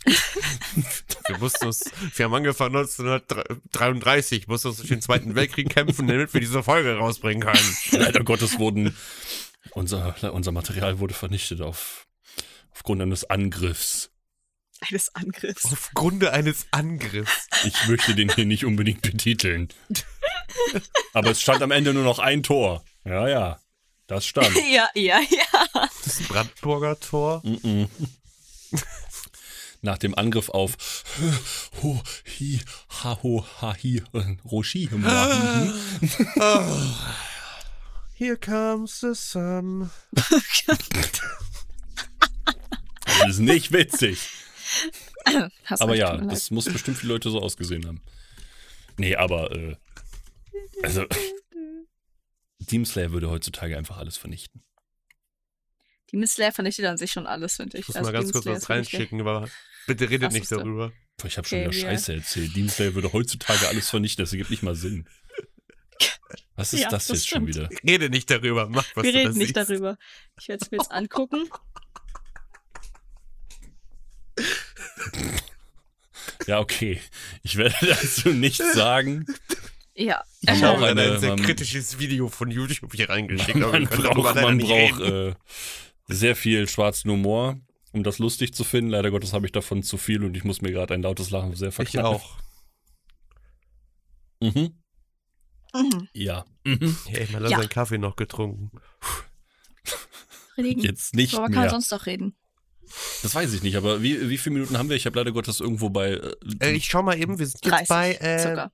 Wir mussten uns, wir haben angefangen 1933, mussten uns durch den Zweiten Weltkrieg kämpfen, damit wir diese Folge rausbringen können. Leider Gottes wurden, unser, unser Material wurde vernichtet auf, aufgrund eines Angriffs. Eines Angriffs. Aufgrund eines Angriffs. Ich möchte den hier nicht unbedingt betiteln. Aber es stand am Ende nur noch ein Tor. Ja, ja. Das stand. Ja, ja, ja. Das Brandenburger Tor. Mhm. Nach dem Angriff auf Ho, Hi, Ha, Ho, Ha, Hi, äh, Roshi. Here comes the sun. Das ist nicht witzig. Hast Aber recht, ja, das muss bestimmt viele Leute so ausgesehen haben. Nee, aber, äh, also, Demon Slayer würde heutzutage einfach alles vernichten. Demon Slayer vernichtet an sich schon alles, finde ich. Ich muss Also mal ganz Demon kurz was reinschicken, aber bitte redet nicht Krasseste. darüber. Boah, Ich habe schon Okay, wieder Scheiße erzählt. Demon Slayer würde heutzutage alles vernichten. Das ergibt nicht mal Sinn. Was ist Ja, das, das jetzt schon wieder? Rede nicht darüber, mach was Wir du reden nicht siehst. darüber. Ich werde es mir jetzt angucken. Ja, okay. Ich werde dazu nichts sagen. Ja. Ich habe auch eine- ein sehr man- kritisches Video von YouTube hier reingeschickt. Man darüber braucht, man braucht äh, sehr viel schwarzen Humor, um das lustig zu finden. Leider Gottes habe ich davon zu viel und ich muss mir gerade ein lautes Lachen sehr Ich verkneifen. auch. Mhm. Mhm. Ja. Mhm. Hey, man hat Ja. seinen Kaffee noch getrunken. Reden. Jetzt nicht Aber kann man mehr. sonst doch reden. Das weiß ich nicht, aber wie, wie viele Minuten haben wir? Ich habe leider Gottes irgendwo bei äh, Äh, ich schau mal eben, wir sind 30 jetzt bei äh, circa.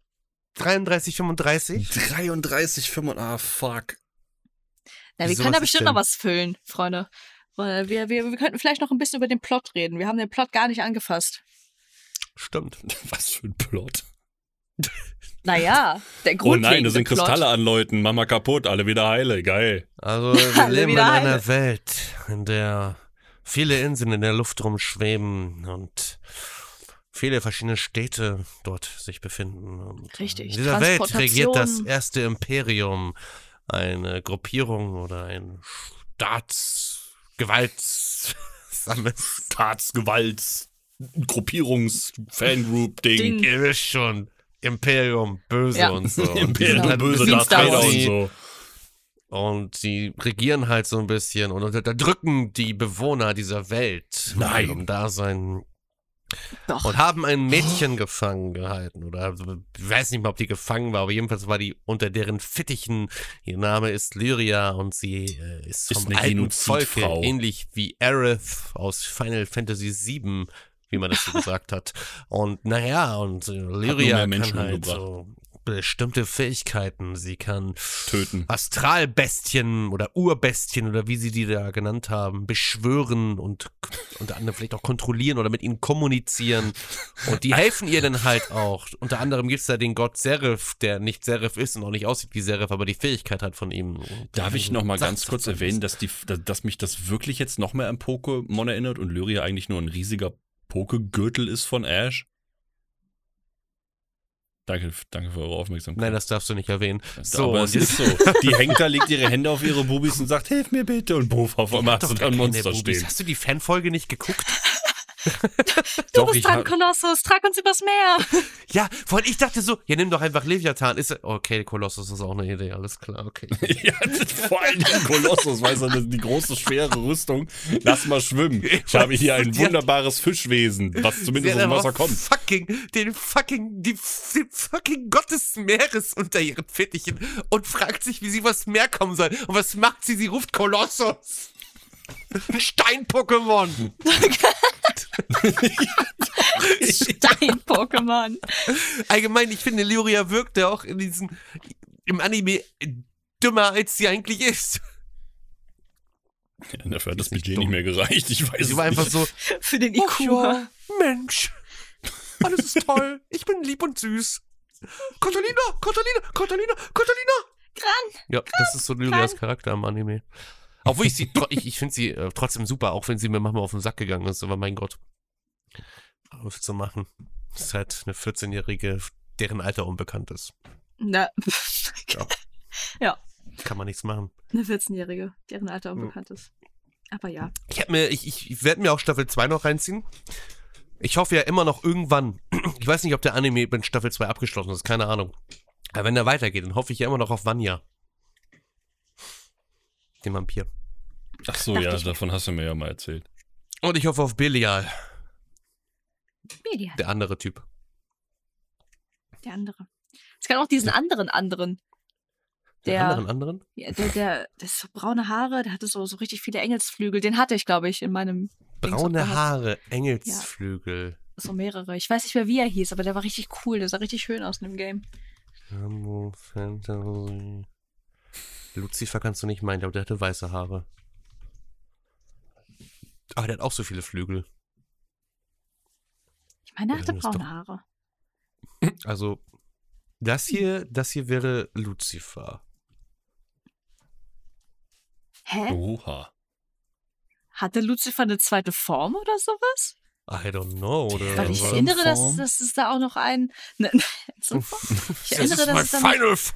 33, 35. 33, 35, ah fuck. Na, wir Wieso, können da bestimmt noch was füllen, Freunde. Weil Wir, wir, wir könnten vielleicht noch ein bisschen über den Plot reden. Wir haben den Plot gar nicht angefasst. Stimmt. Was für ein Plot. Naja, der Oh Grund nein, da sind Kristalle an Leuten. Mama kaputt, alle wieder heile. Geil. Also wir leben in wieder einer heile. Welt, in der viele Inseln in der Luft rumschweben und viele verschiedene Städte dort sich befinden. Und Richtig, In dieser Welt regiert das erste Imperium, eine Gruppierung oder ein Staatsgewalt, Gruppierungs, Fangroup-Ding. Ding. Ihr wisst schon, Imperium, böse Ja. und so. Imperium sind halt böse, Darth Vader und so. Und sie regieren halt so ein bisschen und unterdrücken die Bewohner dieser Welt in Nein. ihrem Dasein Doch. und haben ein Mädchen gefangen gehalten. Oder also, ich weiß nicht mal, ob die gefangen war, aber jedenfalls war die unter deren Fittichen. Ihr Name ist Lyria und sie äh, ist Ist vom eine alten Volke, ähnlich wie Aerith aus Final Fantasy VII, wie man das so gesagt hat. Und naja, und äh, Lyria kann Menschen halt umgebracht. so bestimmte Fähigkeiten. Sie kann Töten. Astralbestien oder Urbestien oder wie sie die da genannt haben, beschwören und unter anderem vielleicht auch kontrollieren oder mit ihnen kommunizieren. Und die helfen ihr dann halt auch. Unter anderem gibt es da den Gott Seraph, der nicht Seraph ist und auch nicht aussieht wie Seraph, aber die Fähigkeit hat von ihm. Darf ich dann noch mal sagt- ganz kurz erwähnen, dass, die, dass, dass mich das wirklich jetzt noch mehr an Pokémon erinnert und Lyria eigentlich nur ein riesiger Pokegürtel ist von Ash? Danke, danke für eure Aufmerksamkeit. Nein, das darfst du nicht erwähnen. So, aber es ist so. Die hängt da, legt ihre Hände auf ihre Bubis und sagt, hilf mir bitte. Und puff, auf einmal hast du da ein Monster Bubis. stehen. Hast du die Fanfolge nicht geguckt? Du Doch, bist dran, Kolossus, trag uns übers Meer. Ja, vor allem ich dachte so, ja, nimm doch einfach Leviathan. Ist, okay, Kolossus ist auch eine Idee, alles klar, okay. Ja, vor allem den Kolossus, weißt du, das ist die große, schwere Rüstung. Lass mal schwimmen. Ich habe hier ein wunderbares Fischwesen, was zumindest aus dem Wasser kommt. Fucking, den fucking, die, den fucking Gott des Meeres unter ihren Fittichen und fragt sich, wie sie übers Meer kommen soll. Und was macht sie? Sie ruft Kolossus. Ein Stein-Pokémon. Stein-Pokémon. Allgemein, ich finde, Lyria wirkte auch in diesem, im Anime dümmer, als sie eigentlich ist. Ja, dafür hat das ist nicht Budget dumm. nicht mehr gereicht. Ich weiß Sie es war einfach nicht. so, Für den IQ. ja, Mensch. Alles ist toll. Ich bin lieb und süß. Catalina, Catalina, Catalina, Catalina. Gran. Ja, das ist so Lyrias Kran. Charakter im Anime. Obwohl ich sie, ich, ich finde sie äh, trotzdem super, auch wenn sie mir manchmal auf den Sack gegangen ist. Aber mein Gott, was zu machen. Das ist halt eine 14-Jährige, deren Alter unbekannt ist. Na, Kann man nichts machen. eine 14-Jährige, deren Alter Hm. unbekannt ist. Aber ja. Ich, mir, ich, ich, ich werde mir auch Staffel 2 noch reinziehen. Ich hoffe ja immer noch irgendwann. Ich weiß nicht, ob der Anime mit Staffel 2 abgeschlossen ist, keine Ahnung. Aber wenn der weitergeht, dann hoffe ich ja immer noch auf Vanya. Den Vampir. Ach so, Dachte ja, ich. davon hast du mir ja mal erzählt. Und ich hoffe auf Belial, Media, der andere Typ. der andere. Es kann auch diesen anderen anderen. Den Der, anderen anderen? ja, der, der, der ist so braune Haare, der hatte so, so richtig viele Engelsflügel. Den hatte ich, glaube ich, in meinem Braune. Haare, Engelsflügel. So mehrere. Ich weiß nicht mehr, wie er hieß, aber der war richtig cool. Der sah richtig schön aus in dem Game. Rambo, Fantasy. Lucifer kannst du nicht meinen, aber der hatte weiße Haare. Aber der hat auch so viele Flügel. Ich meine, er hatte braune doch- Haare. Also, das hier, das hier wäre Lucifer. Hä? Oha. Hatte Lucifer eine zweite Form oder sowas? I don't know. Oder Weil ich erinnere, dass, dass es da auch noch ein. Ne, so, ich das erinnere, ist dass es dann. final f-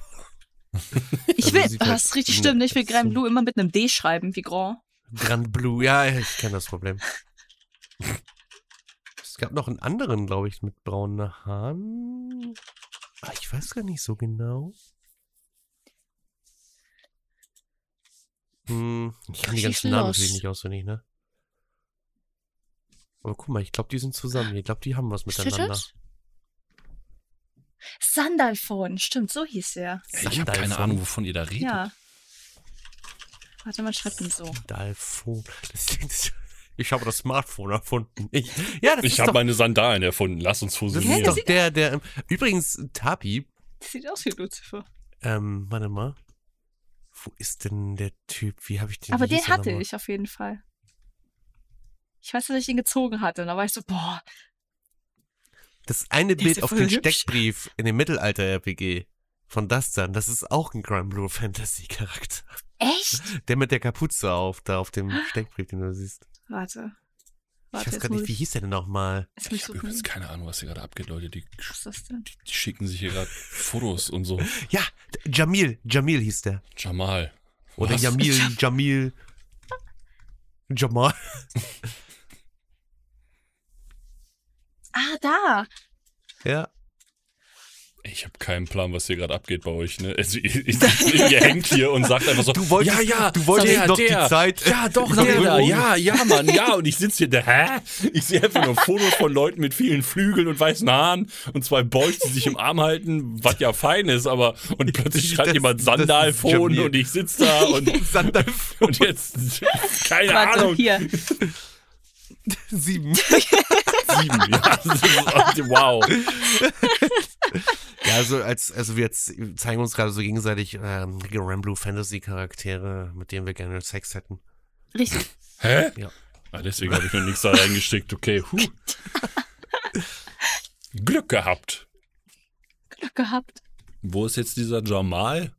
Ich Also will. sieht Das halt ist richtig ne- stimmt. Ich will Grand Blue immer mit einem D schreiben, wie Grand. Grand Blue. Ja, ich kenne das Problem. Es gab noch einen anderen, glaube ich, mit braunen Haaren. Ah, ich weiß gar nicht so genau. Hm, ich kann die ganzen Namen natürlich nicht auswendig, ne? Aber guck mal, ich glaube, die sind zusammen. Ich glaube, die haben was Steht miteinander. das? Sandalphon, stimmt, so hieß er. Ey, ich habe keine. Ahnung, wovon ihr da redet. Ja. Warte, man schreibt ihn so. Dalphon. Das, das, ich habe das Smartphone erfunden. Ich, ja, das Ich habe meine Sandalen erfunden. Lass uns das fusionieren. ist doch der, der. Übrigens, Tapi, Das sieht aus wie Lucifer. Ähm, warte mal. Wo ist denn der Typ? Wie habe ich den? Aber den hatte ich auf jeden Fall. Ich weiß, dass ich ihn gezogen hatte. Und da war ich so, boah, Das eine Bild auf dem hübsch. Steckbrief in dem Mittelalter-RPG von Dustin, das ist auch ein Grand Blue Fantasy-Charakter. echt? Der mit der Kapuze auf, da auf dem Steckbrief, den du siehst. Warte. Ich Warte, weiß jetzt gar nicht, wie ich, hieß der denn nochmal? Ich ich habe übrigens keine Ahnung, was hier gerade abgeht, Leute. Die, Was ist das denn? die, die schicken sich hier gerade Fotos und so. Ja, Jamil. Jamil hieß der. Jamal. Oder Was? Jamil, Jamil. Jamal. Ah, da. Ja. Ich habe keinen Plan, was hier gerade abgeht bei euch. Ne? Also, ihr, ihr, ihr hängt hier und sagt einfach so, Du wolltest- ja, ja, du wolltest der, noch die der, Zeit- Ja, doch, der da, irgendwo- ja, ja, Mann, ja. Und ich sitze hier, da, hä? Ich sehe einfach nur Fotos von Leuten mit vielen Flügeln und weißen Haaren und zwei Boys, die sich im Arm halten, was ja fein ist, aber und plötzlich schreibt jemand Jamil. und ich sitze da und, Sandalphon und jetzt, keine Warte, Ahnung. hier. sieben. Sieben, ja. Ist, wow. Ja, also als, also wir jetzt zeigen uns gerade so gegenseitig ähm, Ramblue Fantasy Charaktere, mit denen wir gerne Sex hätten. Richtig. Hä? Ja. Ah, deswegen habe ich noch nichts da reingesteckt. Okay, huh. Glück gehabt. Glück gehabt. Wo ist jetzt dieser Jamal?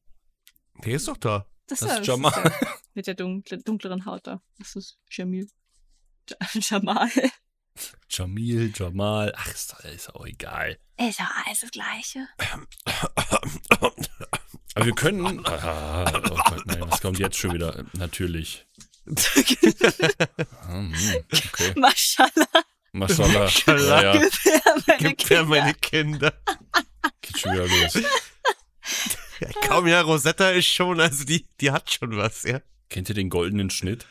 Der ist doch da. Das, Das ist ist ja- Jamal. der mit der dunkle, dunkleren Haut da. Das ist Jamil. Ja- Jamal. Jamil, Jamal. Ach, ist, doch- ist auch egal. Ist ja alles das Gleiche. Aber wir können. Ah, oh Gott, nein, was kommt jetzt schon wieder? Natürlich. Ah, hm, Okay. Maschallah. Mashallah. Mashallah. Ja, ja, Gib her meine Gib Kinder. her meine Kinder. geht schon wieder los. Ja, komm ja, Rosetta ist schon, also die, die hat schon was, ja. Kennt ihr den goldenen Schnitt?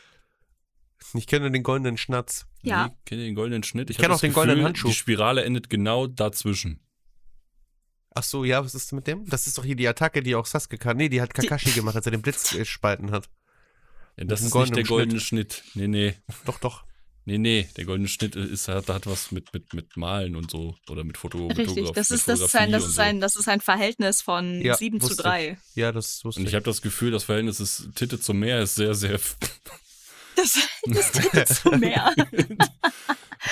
Ich kenne den goldenen Schnatz. Ja. Kennt ihr den goldenen Schnitt? Ich hab kenn auch das den goldenen Gefühl, Handschuh. Die Spirale endet genau dazwischen. Ach so, ja, was ist mit dem? Das ist doch hier die Attacke, die auch Sasuke kann. Nee, die hat Kakashi gemacht, als er den Blitz gespalten hat. Ja, das ist nicht der goldenen goldene Schnitt. Nee, nee. Doch, doch. Nee, nee. Der goldene Schnitt ist, hat, hat was mit, mit, mit Malen und so. Oder mit Foto. Richtig, das ist, das, ist ein, Fotografie das, und ist so. ein, das ist ein Verhältnis von Ja, 7 zu wusste 3. Ja, das wusste Und ich ich. habe das Gefühl, das Verhältnis ist Titte zum Meer ist sehr, sehr. Das Verhältnis dritte zu mehr.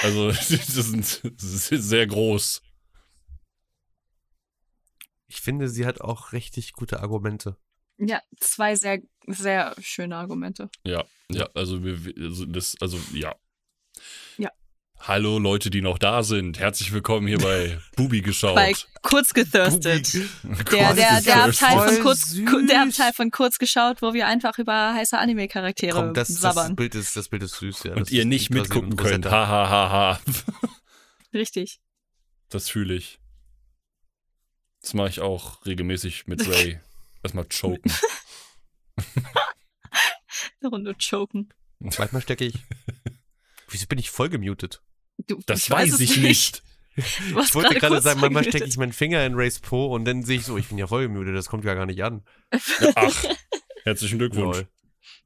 Also, das ist, das ist sehr groß. Ich finde, sie hat auch richtig gute Argumente. Ja, zwei sehr, sehr schöne Argumente. Ja, ja, also, wir, also das, also. Ja. Hallo Leute, die noch da sind. Herzlich willkommen hier bei Bubi geschaut. Bei kurz gethirstet. Der, der, der, Abteil von kurz, der Abteil von kurz geschaut, wo wir einfach über heiße Anime-Charaktere Komm, das, das, sabbern. Bild ist, das Bild ist süß, ja. Und das ihr nicht mitgucken mit könnt. Ha, ha, ha, ha. Richtig. Das fühle ich. Das mache ich auch regelmäßig mit Ray. Erstmal choken. Eine Runde choken. Manchmal stecke ich. Wieso bin ich voll gemutet? Du, Das ich weiß es ich nicht. Hast Ich wollte gerade sagen, manchmal stecke ich meinen Finger in Rays Po und dann sehe ich so, ich bin ja voll gemutet, das kommt ja gar nicht an. Ach, herzlichen Glückwunsch. Lol.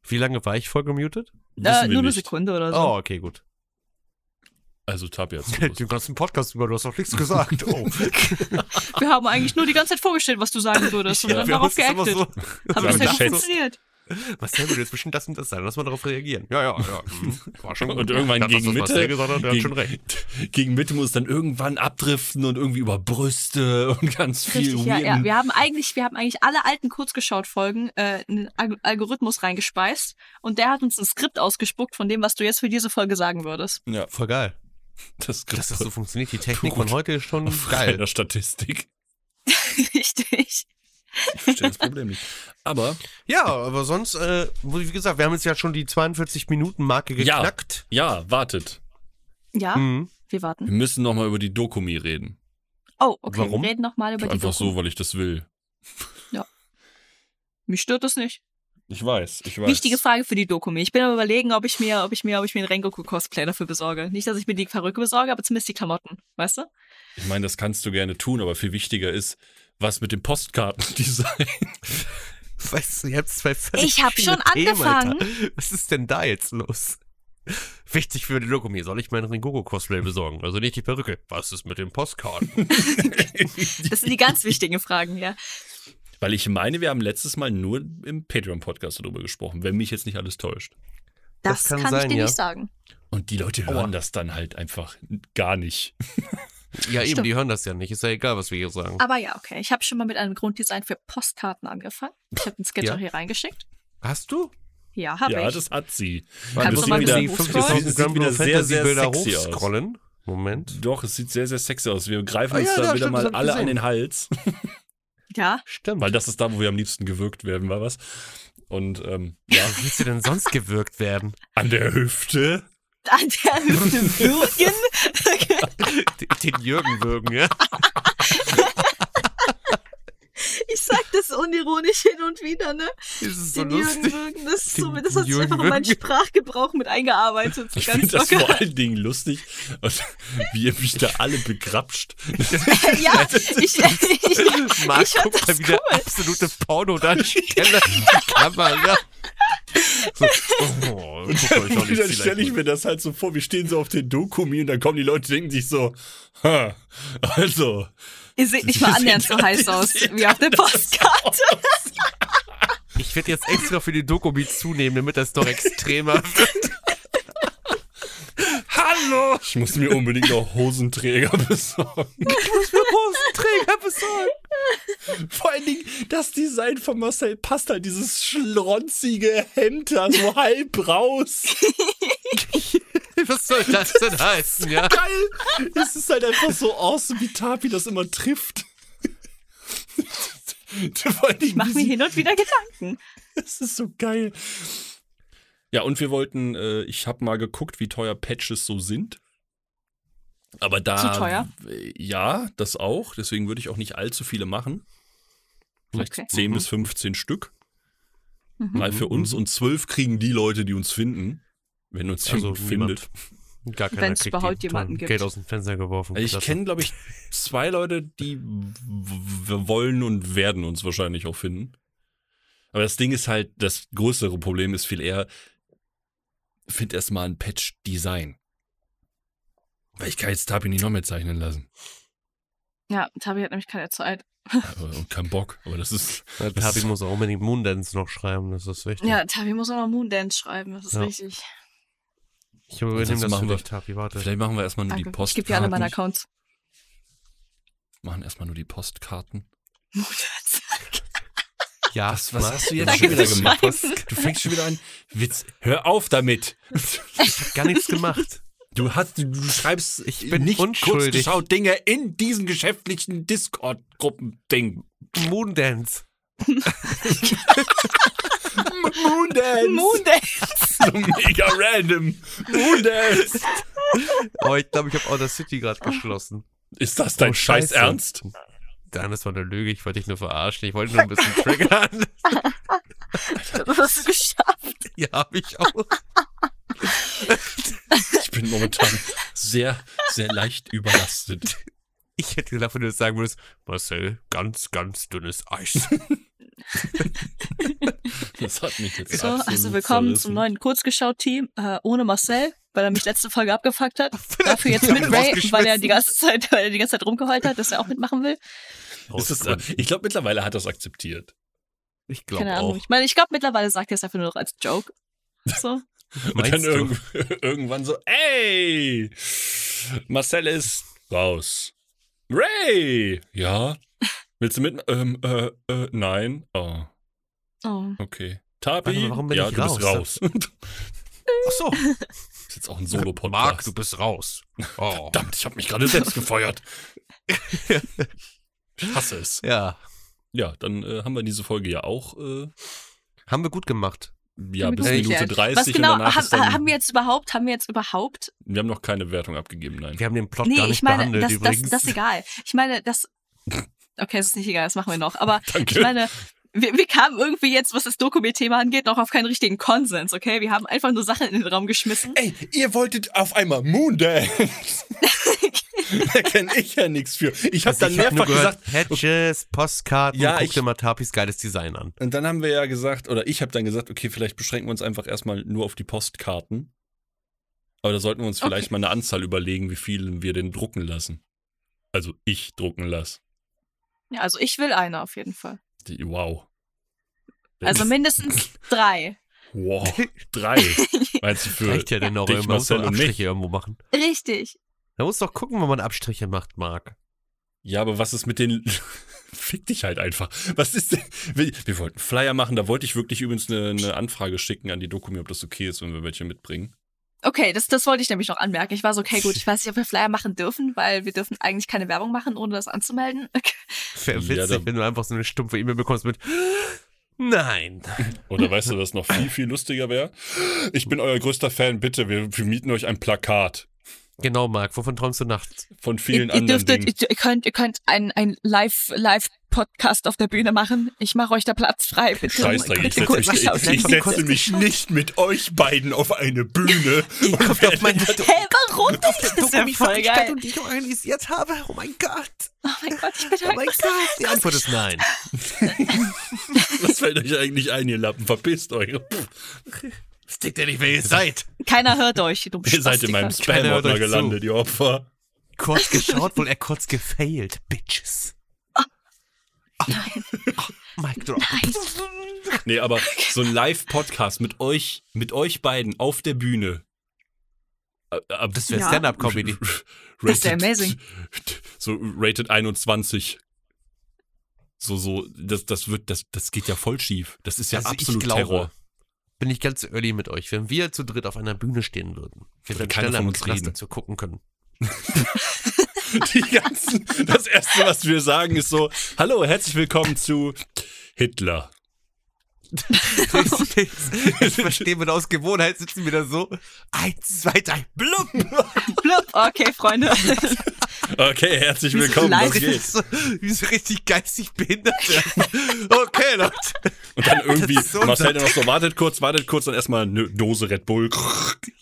Wie lange war ich voll gemutet? Äh, nur eine nicht. Sekunde oder so. Oh, okay, gut. Also Tab jetzt. Den ganzen Podcast über, du hast doch nichts gesagt. Oh. Wir haben eigentlich nur die ganze Zeit vorgestellt, was du sagen würdest und Ja, dann wir darauf haben uns geactet. immer Haben das ja geschätzt. funktioniert. Marcel würde jetzt bestimmt das und das sein, lass mal darauf reagieren. Ja, ja, ja. hm, War schon gut. Und irgendwann das, gegen Mitte. Gesagt hat, der hat gegen, schon recht. gegen Mitte muss dann irgendwann abdriften und irgendwie über Brüste und ganz viel Richtig, ja, ja. Wir haben eigentlich, wir haben eigentlich alle alten Kurzgeschaut-Folgen äh, in Alg Algorithmus reingespeist und der hat uns ein Skript ausgespuckt von dem, was du jetzt für diese Folge sagen würdest. Ja, Voll geil. das Dass das so funktioniert. Die Technik von heute ist schon geil. reiner Statistik. Richtig. Ich verstehe das Problem nicht. Aber Ja, aber sonst, äh, wie gesagt, wir haben jetzt ja schon die 42 Minuten Marke Ja. geknackt. ja, wartet. Ja, Mhm. wir warten. Wir müssen noch mal über die Dokumi reden. Oh, okay. Warum? Wir reden nochmal über die Einfach Doku. so, weil ich das will. Mich stört das nicht. Ich weiß, ich weiß. Wichtige Frage für die Dokumi. Ich bin am überlegen, ob ich mir, ob ich mir, ob ich mir einen Rengoku-Cosplay dafür besorge. Nicht, dass ich mir die Perücke besorge, aber zumindest die Klamotten. Weißt du? Ich meine, das kannst du gerne tun, aber viel wichtiger ist, was mit dem Postkartendesign. Weißt du, ihr habt zwei völlig Ich hab schon Themen, angefangen. Alter. Was ist denn da jetzt los? Wichtig für die Dokumi, soll ich meinen Ringogo-Cosplay besorgen? Also nicht die Perücke. Was ist mit den Postkarten? Das sind die ganz wichtigen Fragen, ja. Weil ich meine, wir haben letztes Mal nur im Patreon-Podcast darüber gesprochen, wenn mich jetzt nicht alles täuscht. Das, Das kann kann, sein, ich dir ja. nicht sagen. Und die Leute hören das dann halt einfach gar nicht. Ja, eben, Stimmt. die hören das ja nicht. Ist ja egal, was wir hier sagen. Aber ja, okay. Ich habe schon mal mit einem Grunddesign für Postkarten angefangen. Ich habe einen Sketch Ja. auch hier reingeschickt. Hast du? Ja, habe ja, ich. das hat sie. Kannst muss du mal bisschen 50.000 hochscrollen? Gramm Sieht wieder sehr, sehr Bilder sexy aus. hochscrollen? Moment. Doch, es sieht sehr, sehr sexy aus. Wir greifen Ah, uns ja, da ja, wieder stimmt, mal alle an gesehen. den Hals. ja, Stimmt. Weil das ist da, wo wir am liebsten gewürgt werden, war was. Und ähm, ja, Wie willst du denn sonst gewirkt werden? an der Hüfte. an der Hüfte würgen. Den Jürgen würgen, ja? ich sag das unironisch hin und wieder, ne? Das ist so Den Jürgen lustig. würgen. Das, ist so, das hat sich Jürgen einfach in meinen. Sprachgebrauch mit eingearbeitet. So Ich finde das vor allen Dingen lustig, und wie ihr mich da alle begrapscht. ja, ich, ich, Marc ich guckt wieder cool. absolute Pornodarsteller in die Kamera. So, oh, dann stelle ich mir das halt so vor, wir stehen so auf den Dokumi und dann kommen die Leute, denken sich so, ha, also, Ihr seht nicht mal annähernd so heiß aus wie auf der Postkarte. Ich werde jetzt extra für die Dokobi zunehmen, damit das doch extremer wird. Hallo! ich muss mir unbedingt noch Hosenträger besorgen. Ich muss mir Hosenträger besorgen. Vor allen Dingen, das Design von Marcel passt halt dieses schlronzige Hemd da so halb raus. Was soll das denn heißen, ja? Geil! Es ist halt einfach so awesome, wie Tapi das immer trifft. Ich mache wie mir hin und wieder Gedanken. Das ist so geil. Ja, und wir wollten, äh, ich habe mal geguckt, wie teuer Patches so sind. Aber da. Zu teuer? Ja, das auch. Deswegen würde ich auch nicht allzu viele machen. Vielleicht Okay. 10 Mhm. bis 15 Stück. Mhm. Mal für uns. Und 12 kriegen die Leute, die uns finden. Wenn uns Also findet. Gar keiner Wenn's kriegt überhaupt die jemanden gibt. Geld aus dem Fenster geworfen. Also ich kenne, glaube ich, zwei Leute, die wollen und werden uns wahrscheinlich auch finden. Aber das Ding ist halt, das größere Problem ist viel eher, find erstmal ein Patch-Design. Weil ich kann jetzt Tapi nicht noch mehr zeichnen lassen. Ja, Tabi hat nämlich keine Zeit. Und keinen Bock. Aber das ist. Ja, Tabi muss auch unbedingt Moondance noch schreiben, das ist wichtig. Ja, Tabi muss auch noch Moondance schreiben, das ist Ja. wichtig. Ich übernehme das machen für wir- dich, Tabi, warte. Vielleicht machen wir erstmal nur die Danke. Ich Postkarten. gebe dir alle meine Accounts. Machen erstmal nur die Postkarten. Ja, Was, was hast du jetzt Danke schon wieder gemacht? Schreiben. Du fängst schon wieder an. Witz. Hör auf damit. Ich hab gar nichts gemacht. Du hast, du schreibst Ich bin nicht unschuldig. kurz Dinge in diesen geschäftlichen Discord-Gruppen-Ding. Moondance. Moondance. Moondance. so mega random. Moondance. Oh, ich glaube, ich habe Outer City gerade geschlossen. Ist das dein Oh, Scheiß. Ernst? Dann, das war eine Lüge, ich wollte dich nur verarschen. Ich wollte nur ein bisschen triggern. Das hast du geschafft. ja, hab ich auch. Ich bin momentan sehr, sehr leicht überlastet. Ich hätte gedacht, wenn du das sagen würdest, Marcel, ganz, ganz dünnes Eis. Das hat mich jetzt So, also willkommen zerrissen. zum neuen Kurzgeschaut-Team. Äh, ohne Marcel, weil er mich letzte Folge abgefuckt hat. Dafür jetzt mit Ray, weil er die ganze Zeit, weil er die ganze Zeit rumgeheult hat, dass er auch mitmachen will. Ist das, ich glaube, mittlerweile hat er es akzeptiert. ich glaube Keine Ahnung. auch. Ich meine, ich glaube mittlerweile sagt er es einfach nur noch als Joke. So. Und dann irgend, irgendwann so, ey, Marcel ist raus. Ray, ja. Willst du mit? Ähm, äh, äh, nein. Oh, Oh. okay. Tapi, Warte mal, warum bin ja, ich du bist raus? raus. Ach so. ist jetzt auch ein Solo-Podcast. Marc, du bist raus. Oh. Verdammt, ich habe mich gerade selbst gefeuert. Ich hasse es. Ja. Ja, dann äh, haben wir diese Folge ja auch, äh, Haben wir gut gemacht. ja, bis gut Minute geklärt. 30 Was genau, und danach haben, ist dann, haben wir jetzt überhaupt, haben wir jetzt überhaupt? wir haben noch keine Wertung abgegeben, nein. Wir haben den Plot Nee, gar nicht ich meine, behandelt das, das, übrigens. das ist egal. Ich meine, das. Okay, es ist nicht egal, das machen wir noch. Aber Danke. ich meine, wir, wir kamen irgendwie jetzt, was das Dokument-Thema angeht, noch auf keinen richtigen Konsens, okay? Wir haben einfach nur Sachen in den Raum geschmissen. Ey, ihr wolltet auf einmal Moondance. da kenne ich ja nichts für. Ich habe Also dann ich hab nur mehrfach gehört, gesagt. Patches, Postkarten, Ja, guck ich- dir mal Tapis geiles Design an. Und dann haben wir ja gesagt, oder ich habe dann gesagt, okay, vielleicht beschränken wir uns einfach erstmal nur auf die Postkarten. Aber da sollten wir uns vielleicht Okay. mal eine Anzahl überlegen, wie viel wir denn drucken lassen. Also ich drucken lasse. Ja, also ich will eine auf jeden Fall. Die, wow. Also mindestens drei. Wow. Drei. Meinst du für. Reicht ja denn auch dich, immer. Man muss Marcel und mich. Abstriche irgendwo machen. Richtig. Da muss doch gucken, wo man Abstriche macht, Marc. Ja, aber was ist mit den. Fick dich halt einfach. Was ist denn. Wir, wir wollten Flyer machen, da wollte ich wirklich übrigens eine, eine Anfrage schicken an die Dokumi, ob das okay ist, wenn wir welche mitbringen. Okay, das, das wollte ich nämlich noch anmerken. Ich war so, okay, gut, ich weiß nicht, ob wir Flyer machen dürfen, weil wir dürfen eigentlich keine Werbung machen, ohne das anzumelden. Wäre Ja, witzig, da- wenn du einfach so eine stumpfe E-Mail bekommst mit Nein. Oder weißt du, was noch viel, viel lustiger wäre? Ich bin euer größter Fan, bitte, wir, wir mieten euch ein Plakat. Genau, Marc, wovon träumst du nachts? Von Ihr, vielen ihr, anderen dürftet, Dingen. ihr, ihr könnt, ihr könnt einen, einen Live, Live-Podcast auf der Bühne machen. Ich mache euch da Platz frei. Bitte. Ich Bitte setze kurz mich, ich, ich setze mich nicht mit euch beiden auf eine Bühne. Ihr kommt auf meine Hä, warum nicht? Das ist ja voll geil. die ich organisiert habe. Oh mein Gott. Oh mein Gott, ich bin Oh mein Gott. Die Antwort ist nein. Was fällt euch eigentlich ein, ihr Lappen? Verpisst euch. Stickt ja nicht, wer ihr seid. Keiner hört euch, du Ihr seid in meinem Spam-Ordner gelandet, ihr Opfer. Kurz geschaut, wohl er kurz gefailt, Bitches. Nein, Mic drop. nein. Nee, aber so ein Live-Podcast mit euch, mit euch beiden auf der Bühne. Äh, äh, Das wäre Ja. Stand-Up-Comedy. Das wär amazing. So rated 21. So, so, das, das wird, das, das geht ja voll schief. Das ist ja Also absolut glaube, Terror. Bin ich ganz early mit euch. Wenn wir zu dritt auf einer Bühne stehen würden, wir Würde dann keiner schneller von uns reden. dazu gucken können. Die ganzen, das erste, was wir sagen, ist so, hallo, herzlich willkommen zu Hitler. ich verstehe, mit aus Gewohnheit sitzen wir da so. Eins, zwei, drei, blub. Blub. Okay, Freunde. Okay, herzlich willkommen, was geht? So, wie so richtig geistig behindert. okay, Leute. Und dann irgendwie, Das ist so Marcel noch so, wartet kurz, wartet kurz, dann erstmal eine Dose Red Bull.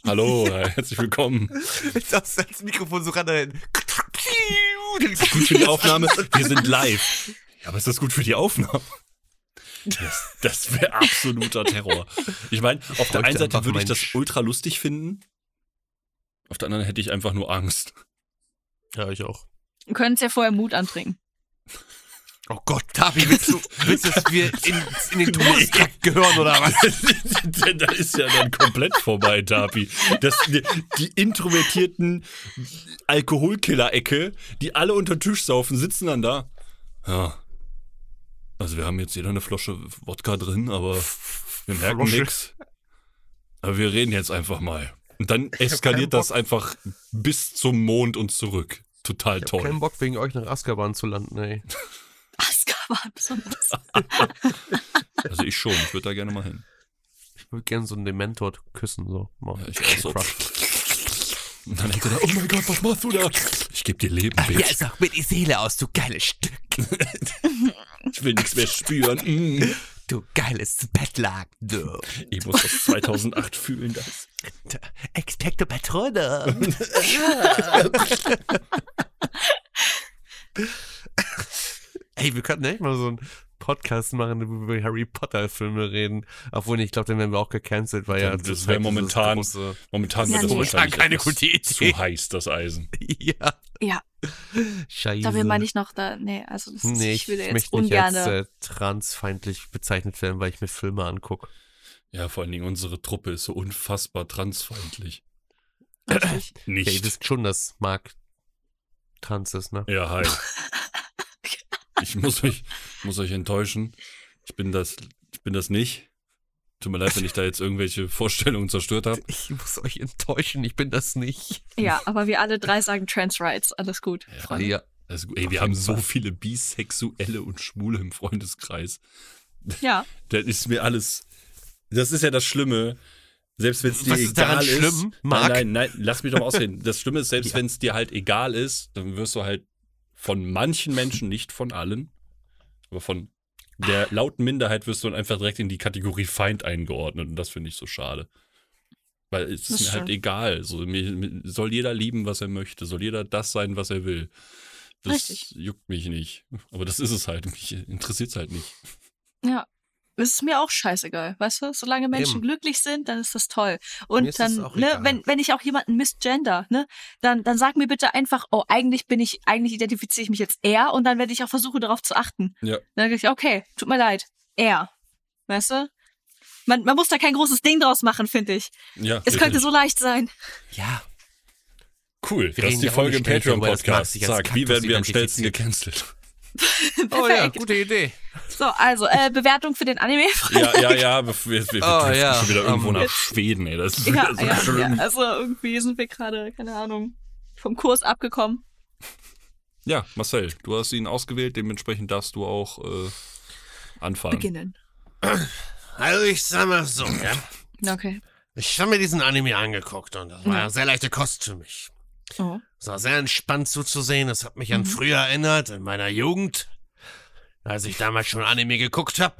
Hallo, herzlich willkommen. Jetzt aufs ans Mikrofon so ran. Gut für die Aufnahme, wir sind live. Ja, aber ist das gut für die Aufnahme? Das, das wäre absoluter Terror. Ich meine, auf der einen Seite würde ich das ultra lustig finden. Auf der anderen hätte ich einfach nur Angst. Ja, ich auch. Wir können uns ja vorher Mut antrinken. Oh Gott, Tabi, willst du, willst du, dass wir in, in den Todestrakt gehören oder was? da ist ja dann komplett vorbei, Tapi. Das, die, die introvertierten Alkoholkiller-Ecke, die alle unter Tisch saufen, sitzen dann da. Ja. Also wir haben jetzt jeder eine Flasche Wodka drin, aber wir merken nichts. Aber wir reden jetzt einfach mal. Und dann eskaliert das einfach bis zum Mond und zurück. Total Ich hab toll. keinen Bock wegen euch nach Azkaban zu landen, ey. Azkaban besonders. Also ich schon, ich würde da gerne mal hin. Ich würde gerne so einen Dementor küssen, so. Mal. Ja, ich auch so. Und dann denkt er, oh mein Gott, was machst du da? Ich geb dir Leben, Bitch. sag mir die Seele aus, du geiles Stück. Ich will nichts mehr spüren. Du geiles Bettlaken, du. Ich muss das 2008 fühlen, das. Expecto Patrone. Ey, wir könnten echt mal so einen Podcast machen, wo wir über Harry Potter Filme reden. Obwohl, ich glaube, dann wären wir auch gecancelt, weil ja, Ja, das zurzeit wär dieses momentan- große- Momentan Ja, das nee. wahrscheinlich Keine gute Idee. zu heiß, das Eisen. ja. Ja, Scheiße. da will man nicht noch da. Nee, also das ist, Nee, ich ich jetzt möchte nicht ungern. als äh, transfeindlich bezeichnet werden, weil ich mir Filme angucke. Ja, vor allen Dingen unsere Truppe ist so unfassbar transfeindlich. Richtig. Ja, ihr Nicht. wisst schon, dass Marc trans ist, ne? Ja, hi. Ich muss euch, muss euch enttäuschen. Ich bin das, ich bin das nicht. Tut mir leid, wenn ich da jetzt irgendwelche Vorstellungen zerstört habe. Ich muss euch enttäuschen, ich bin das nicht. Ja, aber wir alle drei sagen Trans Rights. Alles gut. Freunde. Ja. Also, ey, wir haben so viele Bisexuelle und Schwule im Freundeskreis. Ja. Das ist mir alles. Das ist ja das Schlimme. Selbst wenn es dir Was ist daran egal ist. schlimm, Marc? Nein, nein, nein, lass mich doch mal ausreden. Das Schlimme ist, selbst Ja. wenn es dir halt egal ist, dann wirst du halt von manchen Menschen, nicht von allen, aber von der lauten Minderheit wirst du dann einfach direkt in die Kategorie Feind eingeordnet. Und das finde ich so schade. Weil es ist mir halt egal. So, mir, mir, soll jeder lieben, was er möchte. Soll jeder das sein, was er will. Das Richtig. juckt mich nicht. Aber das ist es halt. Mich interessiert es halt nicht. Ja. Es ist mir auch scheißegal, weißt du? Solange Menschen Eben. glücklich sind, dann ist das toll. Und dann, ne, wenn, wenn ich auch jemanden misgender, ne, dann, dann sag mir bitte einfach, oh, eigentlich bin ich, eigentlich identifiziere ich mich jetzt er und dann werde ich auch versuchen, darauf zu achten. Ja. Dann sage ich, okay, tut mir leid, er. Weißt du? Man, man muss da kein großes Ding draus machen, finde ich. Ja, Es könnte so leicht sein. Ja. Cool, Wir das reden ist die Folge im Patreon-Podcast. Sag, wie werden wir am schnellsten gecancelt? Oh ja, gute Idee. So, also, äh, Bewertung für den Anime. Ja, ja, ja, wir, wir, wir Oh, ja, schon wieder irgendwo ähm, nach Schweden, ey. Das ist ja, wieder so ja, ja, schlimm. also irgendwie sind wir gerade, keine Ahnung, vom Kurs abgekommen. Ja, Marcel, du hast ihn ausgewählt, dementsprechend darfst du auch äh, anfangen. Beginnen. Also ich sag mal so, ja. Okay. Ich habe mir diesen Anime angeguckt und das war Ja. ja sehr leichte Kost für mich. Oh. Es war sehr entspannt zuzusehen. Das hat mich an Mhm. früher erinnert, in meiner Jugend, als ich damals schon Anime geguckt habe.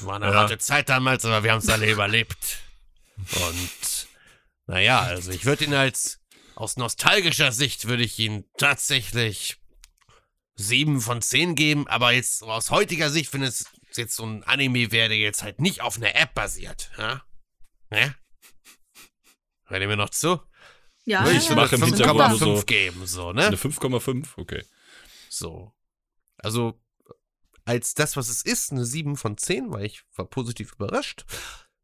War eine Ja. harte Zeit damals, aber wir haben es alle überlebt. Und naja, also ich würde ihn als aus nostalgischer Sicht würde ich ihn tatsächlich sieben von zehn geben, aber jetzt aus heutiger Sicht, wenn es jetzt so ein Anime wäre, der jetzt halt nicht auf einer App basiert, ja? Ne? Hört ihr mir noch zu? Ja, Würde ich ja, mache im das ist Hintergrund super. nur 5,5 so- geben, so, ne? Eine 5,5? Okay. So. Also, als das, was es ist, eine 7 von 10, weil ich war positiv überrascht.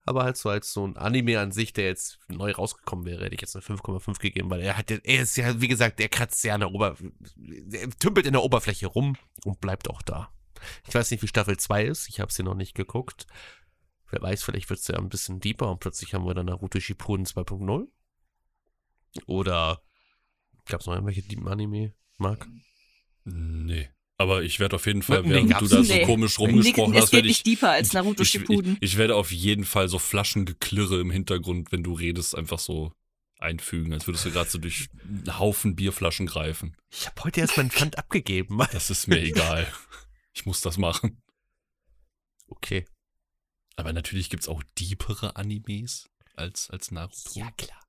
Aber halt so als so ein Anime an sich, der jetzt neu rausgekommen wäre, hätte ich jetzt eine 5,5 gegeben, weil er hat, ja- er ist ja, wie gesagt, der kratzt ja an der Oberfläche, er tümpelt in der Oberfläche rum und bleibt auch da. Ich weiß nicht, wie Staffel 2 ist, ich habe sie noch nicht geguckt. Wer weiß, vielleicht wird es ja ein bisschen deeper und plötzlich haben wir dann Naruto Shippuden 2.0. Oder gab es noch irgendwelche deepen Anime, Marc? Nee. Aber ich werde auf jeden Fall, Nee, während gab's du da so nicht. komisch Nee, rumgesprochen es hast, geht werde ich, nicht deeper als Naruto ich, ich, ich werde auf jeden Fall so Flaschengeklirre im Hintergrund, wenn du redest, einfach so einfügen, als würdest du gerade so durch einen Haufen Bierflaschen greifen. Ich habe heute erst meinen Pfand abgegeben. Das ist mir egal. Ich muss das machen. Okay. Aber natürlich gibt's auch diepere Animes als, als Naruto. Ja, klar.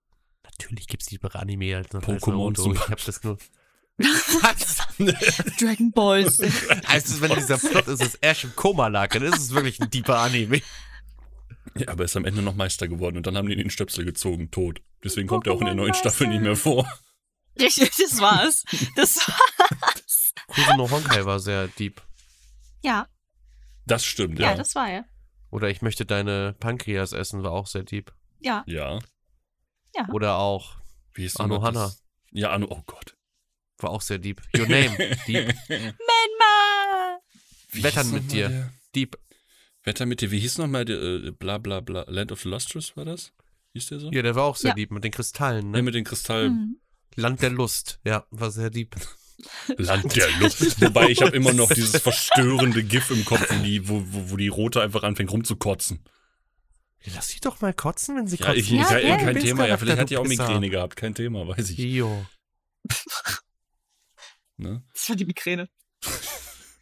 Natürlich gibt's die Anime als Pokémon zum Ich habe das nur. Was? Dragon Balls. Also, wenn dieser Plot ist, dass Ash im Koma lag, dann ist es wirklich ein deeper Anime. Ja, aber er ist am Ende noch Meister geworden und dann haben die den Stöpsel gezogen, tot. Deswegen kommt er auch in der neuen Staffel nicht mehr vor. Richtig, das war's. Das war's. Kusuno Honkai war sehr deep. Ja, Das stimmt, ja, ja. das war er. Oder ich möchte deine Pankreas essen, war auch sehr deep. Ja, Ja. Oder auch, Wie Anno nochmal Hanna. das? Ja, Anno, oh Gott. war auch sehr deep. Your name, deep. Menma! Wie Wettern mit dir. der- Deep. Wetter mit dir, wie hieß nochmal der, äh, bla bla bla, Land of the Lustrous war das? Hieß der so? Ja, der war auch sehr Ja. deep mit den Kristallen, Ja, ne? mit den Kristall, Hm. Land der Lust. Ja, war sehr deep. Land der Luft. Wobei ich habe immer noch dieses verstörende GIF im Kopf, wo die, wo, wo, wo die Rote einfach anfängt rumzukotzen. Lass sie doch mal kotzen, wenn sie Ja, kotzen. ich, Ja, kein, ja, kein Thema. Ja, vielleicht hat die auch Migräne gehabt. Kein Thema, weiß ich. Jo. Ne? Das war die Migräne.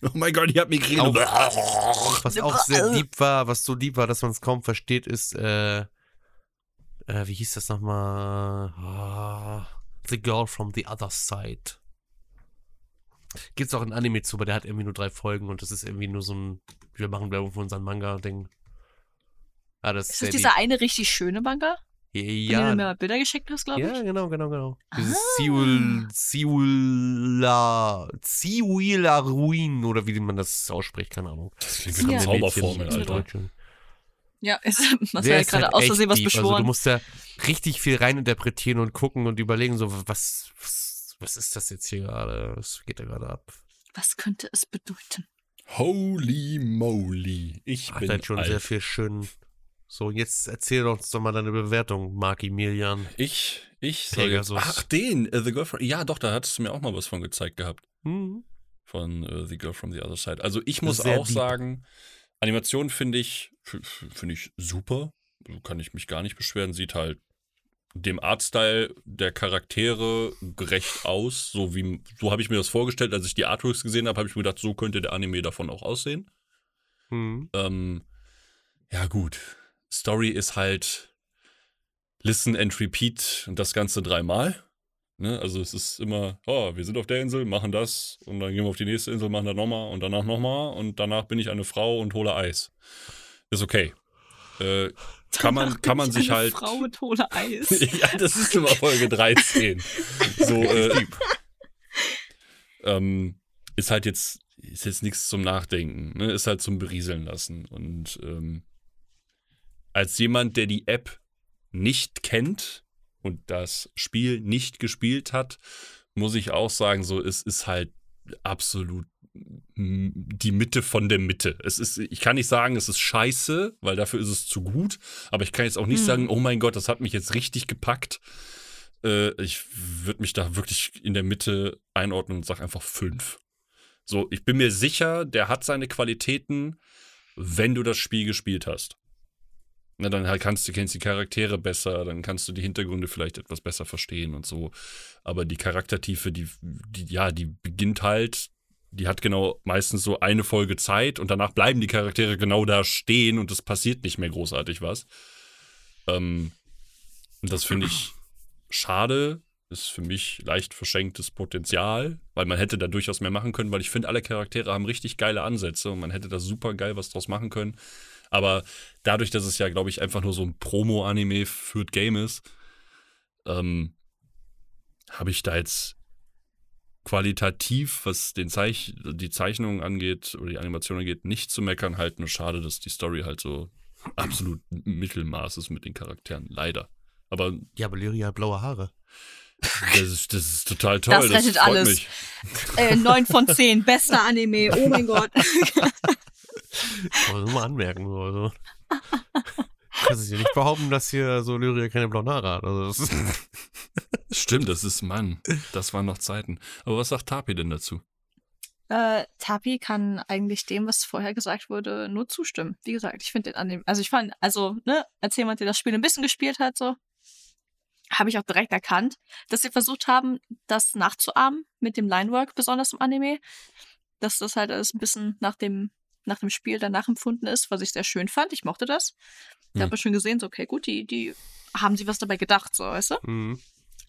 Oh mein Gott, ich hab Migräne. Auch- Was auch sehr deep war, was so deep war, dass man es kaum versteht, ist, äh, äh, wie hieß das nochmal? Ah, the Girl from the Other Side. Gibt's auch ein Anime zu, aber der hat irgendwie nur drei Folgen und das ist irgendwie nur so ein, wir machen Werbung für unseren Manga-Ding. Ah, das ist, das dieser eine richtig schöne Manga? Von dem du mir Ja, mal Bilder geschickt hast, glaube ja, ich? genau, genau, genau. Dieses Ah. Siul, Siula, Siuila Ruin oder wie man das ausspricht, keine Ahnung. Das klingt wie eine Zauberformel, Alter. Ja, ist, was war ja gerade halt aus Versehen was deep. Also beschworen. du musst da richtig viel reininterpretieren und gucken und überlegen, so, was, was, was ist das jetzt hier gerade? Was geht da gerade ab? was könnte es bedeuten? Holy moly. Ich Hat bin halt schon alt. sehr viel schön. So, jetzt erzähl uns doch mal deine Bewertung, Markimilian. Ich, ich soll jetzt. Ach, den, äh, The Girl from, ja doch, da hattest du mir auch mal was von gezeigt gehabt. Hm. Von äh, The Girl from the Other Side. Also ich muss Sehr auch deep. sagen, Animation finde ich, finde ich super. Kann ich mich gar nicht beschweren. Sieht halt dem Artstyle der Charaktere gerecht aus. So wie, so habe ich mir das vorgestellt, als ich die Artworks gesehen habe, habe ich mir gedacht, so könnte der Anime davon auch aussehen. Hm. Ähm, ja, gut. Story ist halt Listen and Repeat und das Ganze dreimal. Ne? Also es ist immer, oh, wir sind auf der Insel, machen das und dann gehen wir auf die nächste Insel, machen das nochmal und danach nochmal und danach bin ich eine Frau und hole Eis. Ist okay. Äh, kann man, Danach kann bin man ich sich eine halt. Frau mit hohle Eis. ja, das ist immer Folge 13. So, äh, ähm, ist halt jetzt, ist jetzt nichts zum Nachdenken, ne? Ist halt zum Berieseln lassen. Und ähm, als jemand, der die App nicht kennt und das Spiel nicht gespielt hat, muss ich auch sagen, so, es ist halt absolut die Mitte von der Mitte. Es ist, ich kann nicht sagen, es ist scheiße, weil dafür ist es zu gut, aber ich kann jetzt auch nicht Hm. sagen, oh mein Gott, das hat mich jetzt richtig gepackt. Äh, ich würde mich da wirklich in der Mitte einordnen und sage einfach fünf. So, ich bin mir sicher, der hat seine Qualitäten, wenn du das Spiel gespielt hast. Na, dann halt kannst du kennst die Charaktere besser, dann kannst du die Hintergründe vielleicht etwas besser verstehen und so. Aber die Charaktertiefe, die, die ja, die beginnt halt, die hat genau meistens so eine Folge Zeit und danach bleiben die Charaktere genau da stehen und es passiert nicht mehr großartig was. Ähm, und das finde ich schade. Ist für mich leicht verschenktes Potenzial, weil man hätte da durchaus mehr machen können, weil ich finde, alle Charaktere haben richtig geile Ansätze und man hätte da super geil was draus machen können. Aber dadurch, dass es ja, glaube ich, einfach nur so ein Promo-Anime für Game ist, ähm, habe ich da jetzt qualitativ, was den Zeich die Zeichnungen angeht oder die Animation angeht, nicht zu meckern halt. Nur schade, dass die Story halt so absolut Mittelmaß ist mit den Charakteren. Leider. Aber Ja, aber Lyria hat blaue Haare. das ist, das ist total toll. Das rettet freut alles. Mich. Äh, 9 von 10, bester Anime. Oh mein Gott. Kann man mal anmerken. so, Also. Kannst du dir nicht behaupten, dass hier so Lyria keine blauen Haare hat. Also das ist Stimmt, das ist Mann. Das waren noch Zeiten. Aber was sagt Tapi denn dazu? Äh, Tapi kann eigentlich dem, was vorher gesagt wurde, nur zustimmen. Wie gesagt, ich finde den Anime, also ich fand, also, ne, als jemand, der das Spiel ein bisschen gespielt hat, so, habe ich auch direkt erkannt, dass sie versucht haben, das nachzuahmen mit dem Linework, besonders im Anime. Dass das halt alles ein bisschen nach dem, nach dem Spiel danach empfunden ist, was ich sehr schön fand. Ich mochte das. Da Hm. habe ich schon gesehen, so, okay, gut, die, die haben sie was dabei gedacht, so, weißt du? Mhm.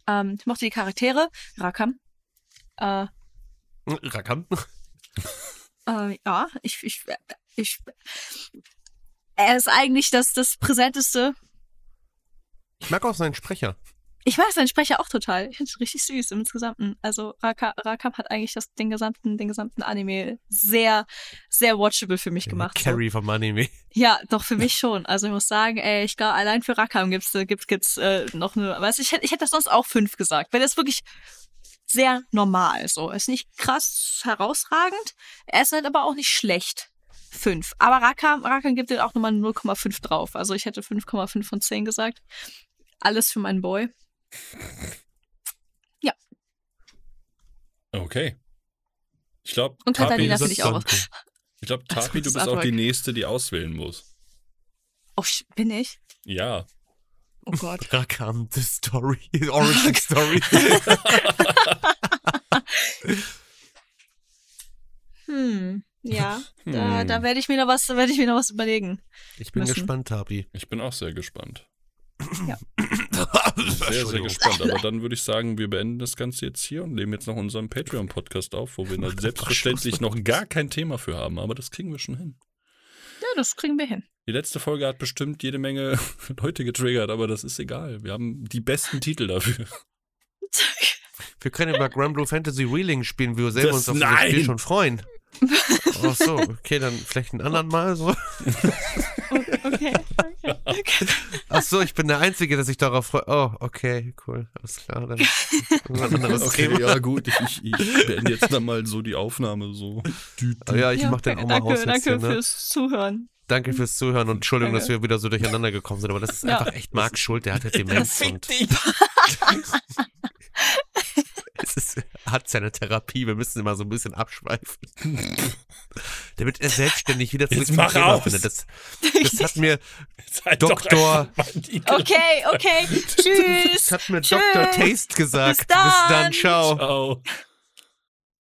Ähm, ich mochte die Charaktere, Rakam. Äh, Rakam. Äh, ja, ich, ich, ich, er ist eigentlich das, das Präsenteste. Ich mag auch seinen Sprecher. Ich mag seinen Sprecher auch total. Ich finde es richtig süß im Gesamten. Also Raka, Rakam hat eigentlich das, den, gesamten, den gesamten Anime sehr, sehr watchable für mich gemacht. so. Carrie vom Anime. Ja, doch für mich schon. Also ich muss sagen, ey, ich glaube, allein für Rakam gibt's, äh, gibt's, gibt's äh, noch eine. Weißt ich hätte, ich hätte das sonst auch fünf gesagt, weil das ist wirklich sehr normal. So, ist nicht krass herausragend. Er ist halt aber auch nicht schlecht. Fünf. Aber Rakam, Rakam gibt dir auch nochmal 0,5 drauf. Also ich hätte 5,5 von 10 gesagt. Alles für meinen Boy. Okay. Ich glaube, Und Katharina finde ich auch. Ich glaube, Tapi, du ist bist auch die Nächste, die auswählen muss. Oh, bin ich? Ja. Oh Gott. Rakam, the story. Origin Story. Hm. Ja, da, Hm. da werde ich mir noch was, werde ich mir noch was überlegen. Ich bin Müssen. gespannt, Tapi. Ich bin auch sehr gespannt. Ja. Sehr, sehr gespannt. Aber dann würde ich sagen, wir beenden das Ganze jetzt hier und nehmen jetzt noch unseren Patreon-Podcast auf, wo wir selbstverständlich noch gar kein Thema für haben. Aber das kriegen wir schon hin. Ja, das kriegen wir hin. Die letzte Folge hat bestimmt jede Menge Leute getriggert, aber das ist egal. Wir haben die besten Titel dafür. Wir können über Granblue Fantasy Reeling spielen, wir selber Das- uns auf das Spiel nein! schon freuen. Ach so, okay, dann vielleicht einen anderen Mal so. Okay, okay. okay. Ach so, ich bin der Einzige, der sich darauf freut. Oh, okay, cool, alles klar. Dann anderes Thema. ja gut, ich, ich, beende jetzt dann mal so die Aufnahme so. Oh, ja, ich Ja, mach den auch mal danke, danke hier, ne? fürs Zuhören. Danke fürs Zuhören und Entschuldigung, Danke. dass wir wieder so durcheinander gekommen sind, aber das ist Ja. einfach echt Marc Schuld, der hat ja Demenz Fick und es ist, hat seine Therapie, wir müssen immer so ein bisschen abschweifen. Damit er selbstständig wieder zurück Jetzt mach Thema aus. findet. Das, das hat mir Doktor- die Okay, okay. Tschüss. Das hat mir Tschüss. Dr. Taste gesagt. Bis dann. Bis dann, ciao. Ciao.